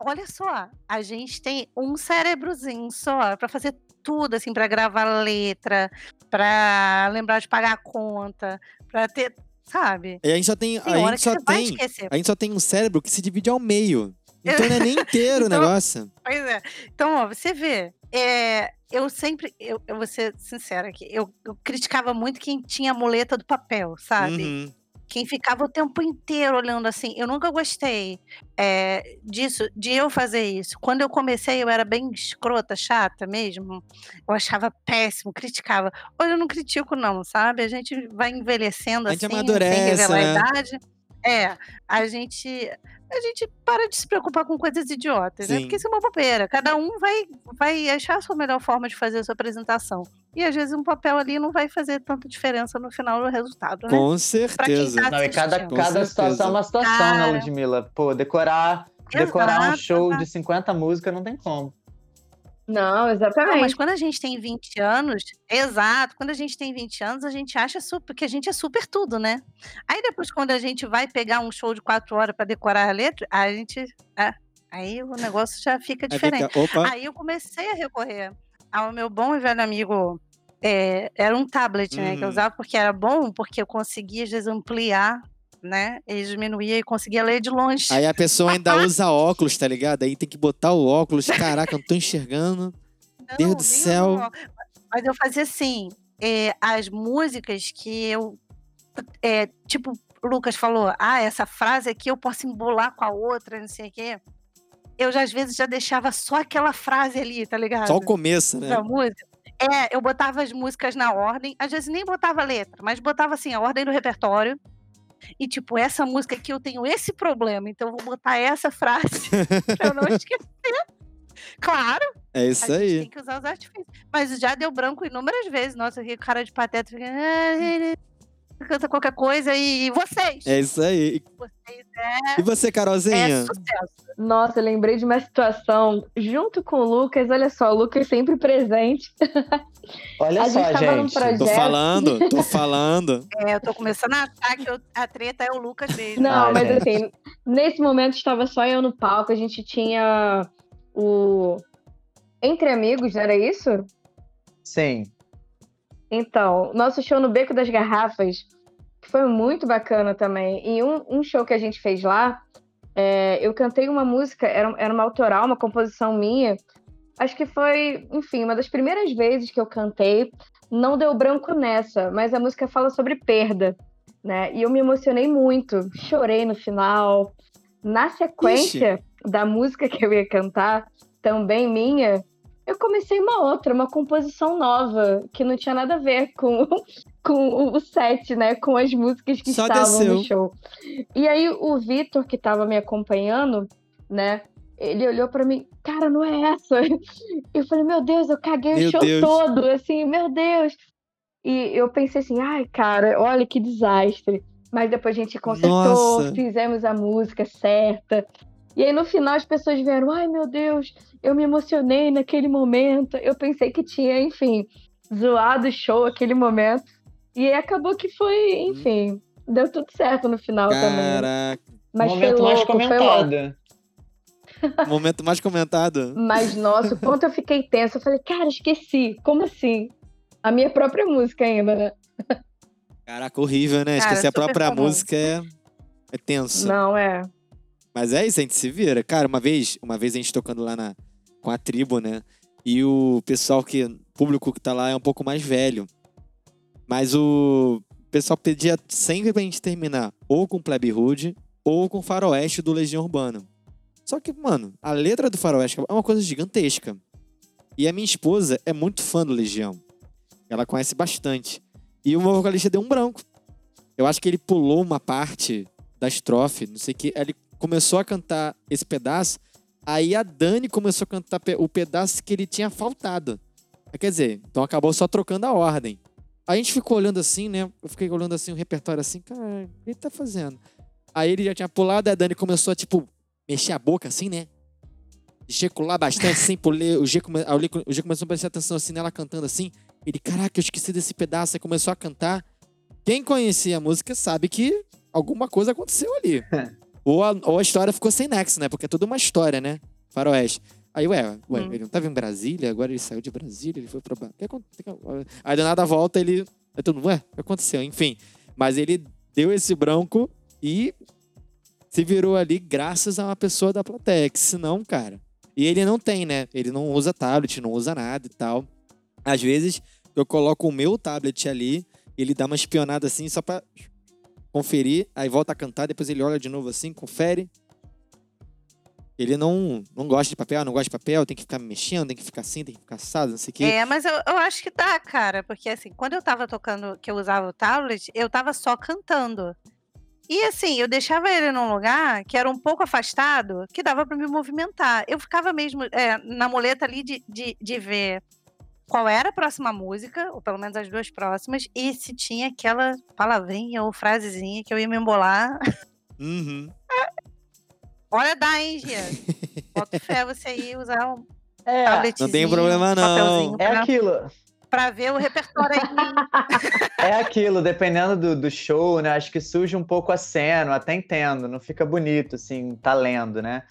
olha só, a gente tem um cérebrozinho só pra fazer tudo, assim, pra gravar letra, pra lembrar de pagar a conta, pra ter, sabe? E a gente só tem. Tem a gente só tem. A gente só tem um cérebro que se divide ao meio. Então não é nem inteiro o Então- negócio. Pois é. Então, ó, você vê, é, eu sempre, eu, eu vou ser sincera aqui, eu, eu criticava muito quem tinha a muleta do papel, sabe? Uhum. Quem ficava o tempo inteiro olhando assim. Eu nunca gostei é, disso, de eu fazer isso. Quando eu comecei, eu era bem escrota, chata mesmo. Eu achava péssimo, criticava. Hoje eu não critico, não, sabe? A gente vai envelhecendo A gente assim, amadurece, sem revelar né? a idade. É, a gente. A gente para de se preocupar com coisas idiotas, né? Sim. Porque isso é uma bobeira. Cada um vai, vai achar a sua melhor forma de fazer a sua apresentação. E às vezes um papel ali não vai fazer tanta diferença no final do resultado, né? Com certeza. tá Não, e cada, cada certeza. situação é uma situação, né, Cara. Ludmilla? Pô, decorar, decorar um show exato. de 50 músicas não tem como. Não, Não, exatamente. mas quando a gente tem 20 anos, exato, quando a gente tem 20 anos, a gente acha super, que a gente é super tudo, né? Aí depois, quando a gente vai pegar um show de quatro horas para decorar a letra, a gente. é, aí o negócio já fica Aí diferente. fica, Aí eu comecei a recorrer ao meu bom e velho amigo. é, era um tablet, né? Que eu Uhum. usava porque era bom, porque eu conseguia, às vezes, ampliar, né? E diminuía e conseguia ler de longe. aí a pessoa ainda usa óculos, tá ligado? Aí tem que botar o óculos. Caraca, eu não tô enxergando. Deus Não, do nem céu. o- Mas eu fazia assim, é, as músicas que eu. é, tipo, o Lucas falou, ah, essa frase aqui eu posso embolar com a outra, não sei o quê. Eu já, às vezes já deixava só aquela frase ali, tá ligado? Só o começo, né? da música. É, eu botava as músicas na ordem, às vezes nem botava letra, mas botava assim, a ordem do repertório. E tipo, essa música aqui eu tenho esse problema, então eu vou botar essa frase pra eu não esquecer. Claro, É isso a aí. tem que usar os artifícios. Mas já deu branco inúmeras vezes. Nossa, que cara de pateta. Fica... Canta qualquer coisa e vocês. É isso aí. Vocês E você, é, Carolzinha? sucesso. Nossa, eu lembrei de uma situação junto com o Lucas. Olha só, o Lucas sempre presente. Olha A só, gente gente. projeto- Tô falando, tô falando. É, eu tô começando a achar que eu- a treta é o Lucas mesmo. Não, Ai, mas gente. assim, nesse momento estava só eu no palco. A gente tinha o Entre Amigos, não era isso? Sim. Então, nosso show no Beco das Garrafas foi muito bacana também. E um, um show que a gente fez lá, é, eu cantei uma música, era, era uma autoral, uma composição minha. Acho que foi, enfim, uma das primeiras vezes que eu cantei. Não deu branco nessa, mas a música fala sobre perda, né? E eu me emocionei muito, chorei no final. Na sequência da música que eu ia cantar, também minha, eu comecei uma outra, uma composição nova, que não tinha nada a ver com, com o set, né? Com as músicas que Só estavam desceu. no show. E aí o Vitor, que estava me acompanhando, né? Ele olhou para mim, cara, não é essa. Eu falei, meu Deus, eu caguei meu o show Deus. todo, assim, meu Deus. E eu pensei assim, ai, cara, olha que desastre. Mas depois a gente consertou, Nossa. fizemos a música certa. E aí no final as pessoas vieram, ai meu Deus, eu me emocionei naquele momento. Eu pensei que tinha, enfim, zoado o show aquele momento. E acabou que foi, enfim, deu tudo certo no final Caraca. também. Caraca. Mas momento louco, mais comentado. momento mais comentado. Mas, nossa, o quanto eu fiquei tensa. Eu falei, cara, esqueci. Como assim? A minha própria música ainda, né? Caraca, horrível, né? Cara, Esquecer a própria comum. música é, é tenso. Não, é. Mas é isso, a gente se vira. Cara, uma vez, uma vez a gente tocando lá na, com a tribo, né? E o pessoal que. O público que tá lá é um pouco mais velho. Mas o pessoal pedia sempre pra gente terminar ou com Plebe Rude ou com Faroeste do Legião Urbana. Só que, mano, a letra do Faroeste é uma coisa gigantesca. E a minha esposa é muito fã do Legião. Ela conhece bastante. E o meu vocalista deu um branco. Eu acho que ele pulou uma parte da estrofe, não sei o que. Ele começou a cantar esse pedaço. Aí a Dani começou a cantar o pedaço que ele tinha faltado. Quer dizer, então acabou só trocando a ordem. A gente ficou olhando assim, né? Eu fiquei olhando assim o repertório assim, cara, o que ele tá fazendo? Aí ele já tinha pulado, a Dani começou a, tipo, mexer a boca assim, né? Gesticular bastante, assim, ler. O G, come... o G começou a prestar atenção assim nela cantando assim. Ele, caraca, eu esqueci desse pedaço. Aí começou a cantar. Quem conhecia a música sabe que alguma coisa aconteceu ali. ou, a, ou a história ficou sem nexo, né? Porque é tudo uma história, né? Faroeste. Aí, ué, ué hum. ele não tava em Brasília, agora ele saiu de Brasília, ele foi pra. Aí do nada volta, ele. Aí todo mundo, ué, o que aconteceu? Enfim. Mas ele deu esse branco e se virou ali graças a uma pessoa da plateia, que senão, cara. E ele não tem, né? Ele não usa tablet, não usa nada e tal. Às vezes, eu coloco o meu tablet ali, ele dá uma espionada assim só pra conferir, aí volta a cantar, depois ele olha de novo assim, confere. Ele não, não gosta de papel, não gosta de papel, tem que ficar mexendo, tem que ficar assim, tem que ficar assado, não sei o quê. É, mas eu, eu acho que dá, cara, porque assim, quando eu tava tocando, que eu usava o tablet, eu tava só cantando. E assim, eu deixava ele num lugar que era um pouco afastado, que dava para me movimentar. Eu ficava mesmo é, na muleta ali de, de, de ver qual era a próxima música, ou pelo menos as duas próximas, e se tinha aquela palavrinha ou frasezinha que eu ia me embolar. Uhum. Olha, dá, hein, Gia? Bota fé você aí usar um é, Não tem problema, não. É aquilo. Pra ver o repertório aí. é aquilo, dependendo do, do show, né? Acho que surge um pouco a cena, até entendo. Não fica bonito, assim, tá lendo, né?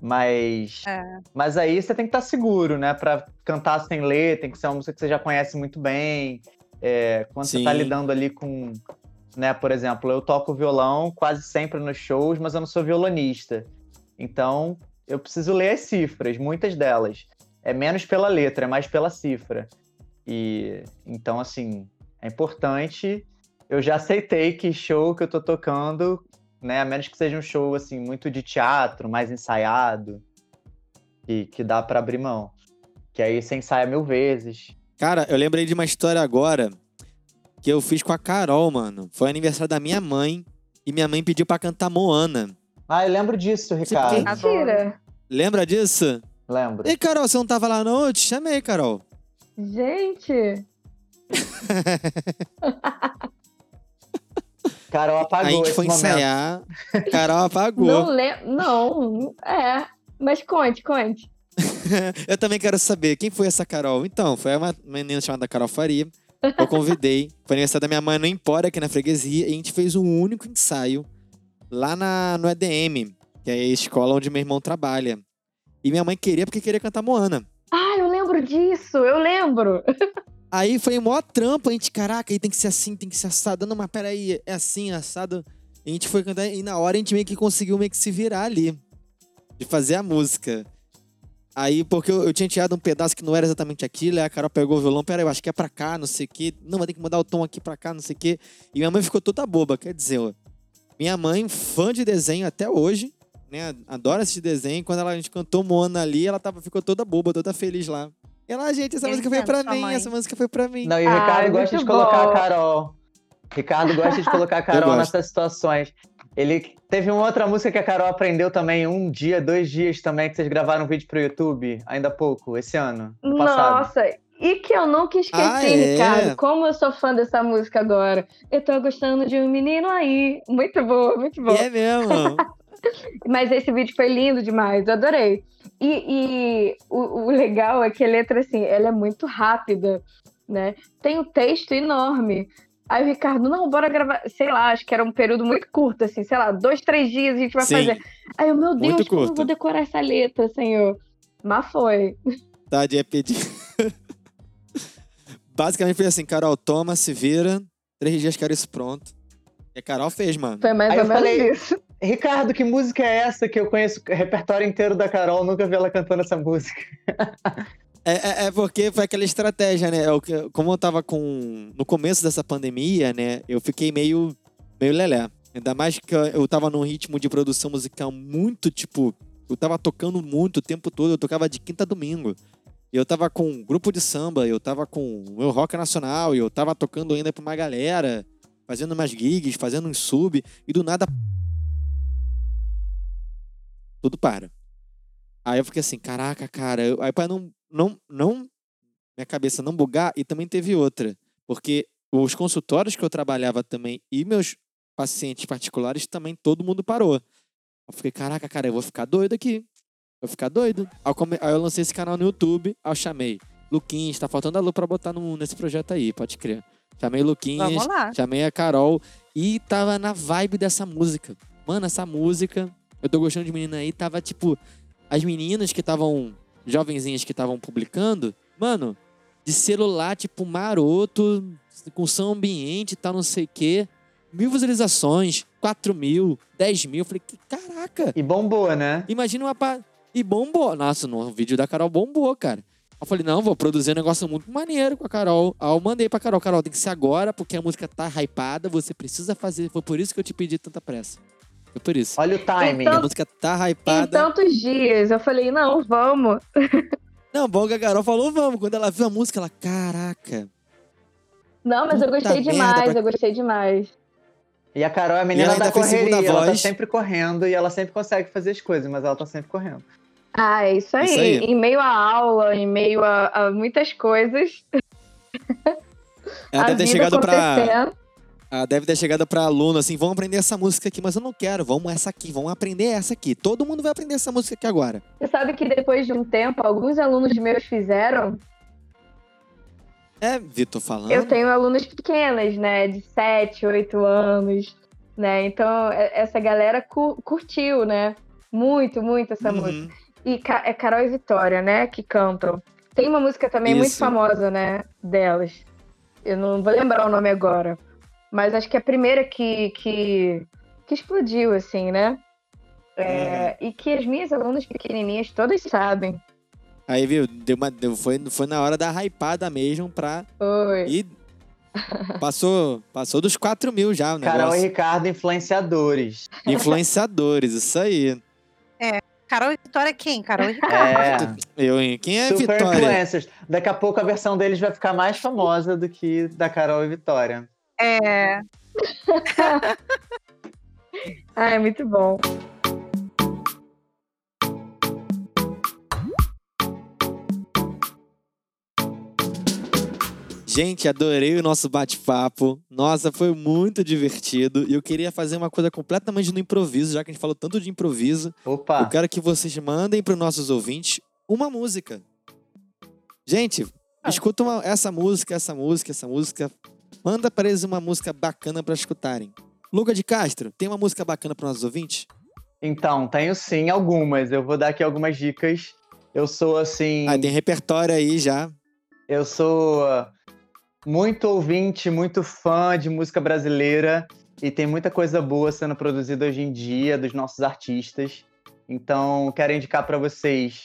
Mas, é. mas aí você tem que estar tá seguro, né? Pra cantar sem ler, tem que ser uma música que você já conhece muito bem. É, quando Sim. você tá lidando ali com, né? Por exemplo, eu toco violão quase sempre nos shows, mas eu não sou violonista. Então, eu preciso ler as cifras, muitas delas. É menos pela letra, é mais pela cifra. E então, assim, é importante. Eu já aceitei que show que eu tô tocando né? A menos que seja um show assim muito de teatro, mais ensaiado, e que dá para abrir mão. Que aí você ensaia mil vezes. Cara, eu lembrei de uma história agora que eu fiz com a Carol, mano. Foi aniversário da minha mãe e minha mãe pediu para cantar Moana. Ah, eu lembro disso, Ricardo. Mentira. Lembra disso? Lembro. E Carol, você não tava lá não? Eu te chamei, Carol. Gente. Carol apagou. A gente foi momento. ensaiar, Carol apagou. Não, le... não, é. Mas conte, conte. eu também quero saber quem foi essa Carol. Então, foi uma menina chamada Carol Faria. Eu convidei. Foi aniversário da minha mãe no Empório, aqui na freguesia. E a gente fez um único ensaio lá na, no EDM, que é a escola onde meu irmão trabalha. E minha mãe queria porque queria cantar Moana. Ah, eu lembro disso, eu lembro. Aí foi maior trampo, a gente, caraca, aí tem que ser assim, tem que ser assado. Não, mas peraí, é assim, assado. A gente foi cantar e na hora a gente meio que conseguiu meio que se virar ali. De fazer a música. Aí, porque eu, eu tinha tirado um pedaço que não era exatamente aquilo, aí a Carol pegou o violão, peraí, eu acho que é pra cá, não sei o quê. Não, vai ter que mudar o tom aqui pra cá, não sei o quê. E minha mãe ficou toda boba, quer dizer, ó, minha mãe, fã de desenho até hoje, né, adora assistir desenho. Quando ela, a gente cantou Mona ali, ela tava, ficou toda boba, toda feliz lá. Ela, gente, essa Eu música foi pra mim, mãe. essa música foi pra mim. Não, e o Ai, Ricardo gosta muito de colocar bom. a Carol. Ricardo gosta de colocar a Carol nessas situações. Ele teve uma outra música que a Carol aprendeu também, um dia, dois dias também, que vocês gravaram um vídeo pro YouTube, ainda há pouco, esse ano, no passado. E que eu nunca esqueci, Ah, é? Ricardo. Como eu sou fã dessa música agora. Eu tô gostando de um menino aí. Muito boa, muito boa. E é mesmo. Mas esse vídeo foi lindo demais, eu adorei. E, e o, o legal é que a letra, assim, ela é muito rápida, né? Tem um texto enorme. Aí o Ricardo, não, bora gravar, sei lá, acho que era um período muito curto, assim, sei lá, dois, três dias a gente vai Sim. fazer. Aí eu, meu Deus, como eu vou decorar essa letra, senhor? Mas foi. Tá, de pedir. Basicamente foi assim, Carol, toma, se vira. Três dias quero isso pronto. E a Carol fez, mano. Foi mais Aí ou eu menos falei- isso. Ricardo, que música é essa que eu conheço o repertório inteiro da Carol, nunca vi ela cantando essa música. É, é, é porque foi aquela estratégia, né? Eu, que- como eu tava com. No começo dessa pandemia, né? Eu fiquei meio. meio lelé. Ainda mais que eu tava num ritmo de produção musical muito, tipo. Eu tava tocando muito o tempo todo, eu tocava de quinta a domingo. Eu tava com um grupo de samba, eu tava com o meu rock nacional, eu tava tocando ainda pra uma galera, fazendo umas gigs, fazendo um sub, e do nada. Tudo para. Aí eu fiquei assim, caraca, cara. Aí pra não, não, não. Minha cabeça não bugar, e também teve outra. Porque os consultórios que eu trabalhava também e meus pacientes particulares também, todo mundo parou. Eu fiquei, caraca, cara, eu vou ficar doido aqui. Vou ficar doido. Aí eu, come- aí eu lancei esse canal no YouTube, aí eu chamei. Luquinhas, tá faltando a Lu pra botar no- nesse projeto aí, pode crer. Chamei Luquinhas, chamei a Carol e tava na vibe dessa música. Mano, essa música, eu tô gostando de menina aí, tava tipo. As meninas que estavam. Jovenzinhas que estavam publicando, mano, de celular, tipo, maroto, com som ambiente e tal, não sei o quê. Mil visualizações, quatro mil, dez mil. Eu falei, que caraca! E bombou, né? Imagina uma. Pa... E bombou. Nossa, no vídeo da Carol bombou, cara. Eu falei, não, vou produzir um negócio muito maneiro com a Carol. Aí eu mandei pra Carol, Carol, tem que ser agora, porque a música tá hypada, você precisa fazer. Foi por isso que eu te pedi tanta pressa. Foi por isso. Olha o timing. A Então- música tá Em hypada. tantos dias, eu falei, não, vamos. Não, bom que a Carol falou, vamos. Quando ela viu a música, ela, caraca. Não, mas eu gostei demais, pra- eu gostei demais. E a Carol é a menina da correria, ela tá voz. sempre correndo e ela sempre consegue fazer as coisas, mas ela tá sempre correndo. Ah, é isso aí. Isso aí. Em meio à aula, em meio a, a muitas coisas. Ela deve ter chegado. Ela deve ter chegado pra aluno assim, vamos aprender essa música aqui, mas eu não quero, vamos essa aqui, vamos aprender essa aqui. Todo mundo vai aprender essa música aqui agora. Você sabe que depois de um tempo, alguns alunos meus fizeram. É, Vitor falando. Eu tenho alunas pequenas, né? De 7, 8 anos, né? Então, essa galera cu- curtiu, né? Muito, muito essa Uhum. música. E Ca- é Carol e Vitória, né? Que cantam. Tem uma música também muito Isso. famosa, né? Delas. Eu não vou lembrar o nome agora. Mas acho que é a primeira que, que, que explodiu, assim, né? É, E que as minhas alunas pequenininhas todas sabem. Aí, viu, deu uma, deu, foi, foi na hora da hypada mesmo pra. Oi. E passou, passou dos 4 mil já o Carol e. Ricardo, influenciadores. Influenciadores, isso aí. Carol e Vitória quem? Carol e Ricardo. É. Eu, hein? Quem é Super Vitória? influencers. Daqui a pouco a versão deles vai ficar mais famosa do que da Carol e Vitória. É. Ah, é muito bom. Gente, adorei o nosso bate-papo. Nossa, foi muito divertido. E eu queria fazer uma coisa completamente no improviso, já que a gente falou tanto de improviso. Opa! Eu quero que vocês mandem para os nossos ouvintes uma música. Gente, Ah. escuta uma- essa música, essa música, essa música. Manda para eles uma música bacana para escutarem. Luca de Castro, tem uma música bacana para nossos ouvintes? Então, tenho sim algumas. Eu vou dar aqui algumas dicas. Eu sou assim. Ah, tem repertório aí já. Eu sou muito ouvinte, muito fã de música brasileira e tem muita coisa boa sendo produzida hoje em dia dos nossos artistas. Então, quero indicar para vocês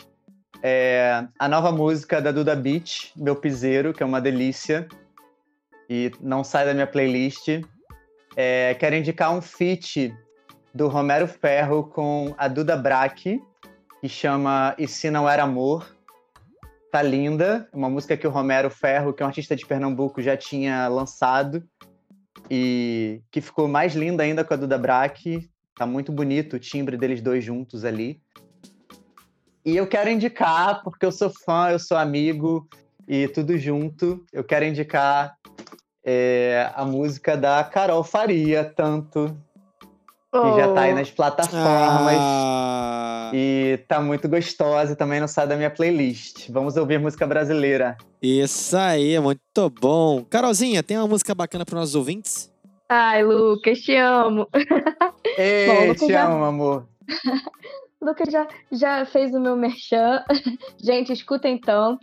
é, a nova música da Duda Beat, Meu Piseiro, que é uma delícia e não sai da minha playlist. É, quero indicar um feat do Romero Ferro com a Duda Braque, que chama E Se Não Era Amor. Tá linda. Uma música que o Romero Ferro, que é um artista de Pernambuco, já tinha lançado. E que ficou mais linda ainda com a Duda Braque. Tá muito bonito o timbre deles dois juntos ali. E eu quero indicar, porque eu sou fã, eu sou amigo e tudo junto, eu quero indicar é, a música da Carol Faria, tanto. Que já tá aí oh. nas plataformas. Ah. E tá muito gostosa e também não sai da minha playlist. Vamos ouvir música brasileira. Isso aí, muito bom. Carolzinha, tem uma música bacana para nossos ouvintes? Ai, Lucas, te amo. Ei, bom, Lucas te já... amo, amor. Lucas já, já fez o meu merchan. Gente, escuta então.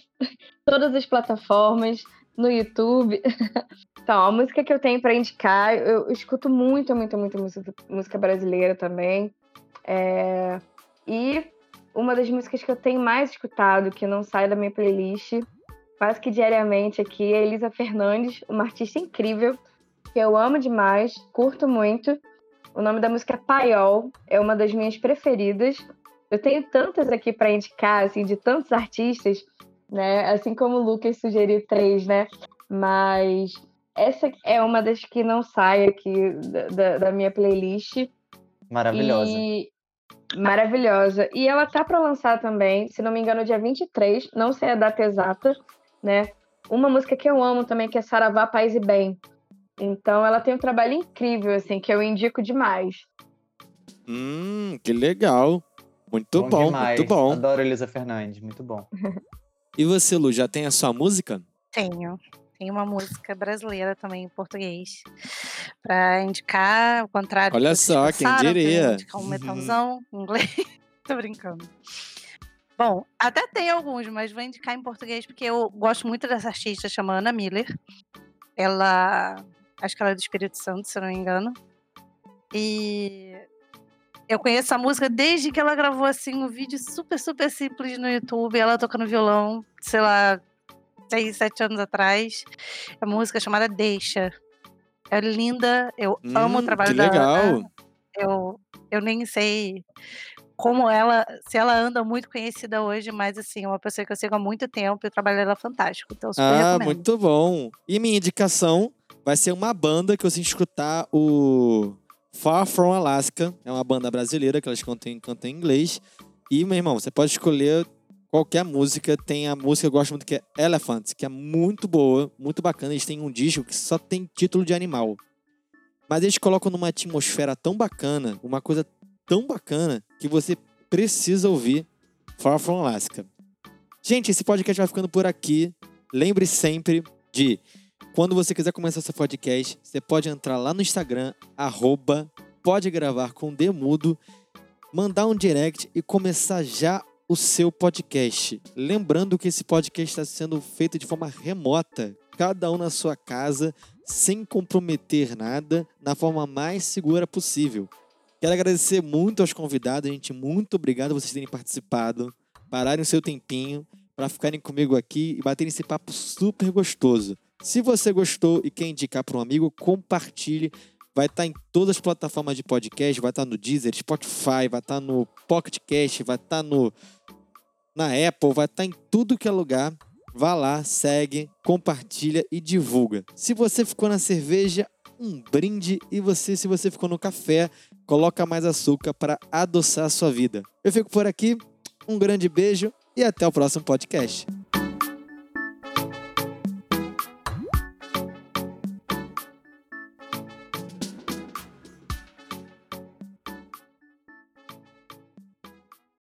Todas as plataformas, no YouTube. Então, a música que eu tenho para indicar, eu, escuto muito, muito, muito música, música brasileira também. É... E uma das músicas que eu tenho mais escutado, que não sai da minha playlist, quase que diariamente aqui, é Elisa Fernandes, uma artista incrível, que eu amo demais, curto muito. O nome da música é Paiol, é uma das minhas preferidas. Eu tenho tantas aqui para indicar, assim, de tantos artistas, né? Assim como o Lucas sugeriu três, né? Mas essa é uma das que não sai aqui da, da minha playlist. Maravilhosa. E... Maravilhosa. E ela tá para lançar também, se não me engano, dia 23, não sei a data exata, né? Uma música que eu amo também, que é Saravá, Paz e Bem. Então ela tem um trabalho incrível, assim, que eu indico demais. Hum, que legal. Muito bom, bom muito bom. Adoro Elisa Fernandes, muito bom. e você, Lu, já tem a sua música? Tenho. Tem uma música brasileira também em português para indicar, ao contrário. Olha só, quem diria? Indicar um metalzão em inglês. Tô brincando. Bom, até tem alguns, mas vou indicar em português porque eu gosto muito dessa artista chamada Ana Miller. Ela Acho que ela é do Espírito Santo, se eu não me engano. E eu conheço a música desde que ela gravou assim um vídeo super, super simples no YouTube, ela tocando violão, sei lá, seis, sete anos atrás. É uma música chamada Deixa. É linda, eu hum, amo o trabalho que dela. Legal. Eu, eu nem sei como ela, se ela anda muito conhecida hoje, mas assim, é uma pessoa que eu sigo há muito tempo e o trabalho dela é fantástico. Então, super ah, recomendo. muito bom. E minha indicação vai ser uma banda que você escutar o Far From Alaska. É uma banda brasileira que elas cantam, cantam em inglês. E, meu irmão, você pode escolher qualquer música. Tem a música que eu gosto muito que é Elephants, que é muito boa, muito bacana. Eles têm um disco que só tem título de animal. Mas eles colocam numa atmosfera tão bacana, uma coisa tão bacana, que você precisa ouvir Far From Alaska. Gente, esse podcast vai ficando por aqui. Lembre sempre de quando você quiser começar seu podcast, você pode entrar lá no Instagram, arroba, pode gravar com Demudo, mandar um direct e começar já o seu podcast. Lembrando que esse podcast está sendo feito de forma remota, cada um na sua casa, sem comprometer nada, na forma mais segura possível. Quero agradecer muito aos convidados, gente. Muito obrigado por vocês terem participado, pararem o seu tempinho para ficarem comigo aqui e baterem esse papo super gostoso. Se você gostou e quer indicar para um amigo, compartilhe. Vai estar tá em todas as plataformas de podcast, vai estar tá no Deezer, Spotify, vai estar tá no Pocket Cast, vai estar no na Apple, vai estar em tudo que é lugar. Vá lá, segue, compartilha e divulga. Se você ficou na cerveja, um brinde e você, se você ficou no café, coloca mais açúcar para adoçar a sua vida. Eu fico por aqui, um grande beijo e até o próximo podcast.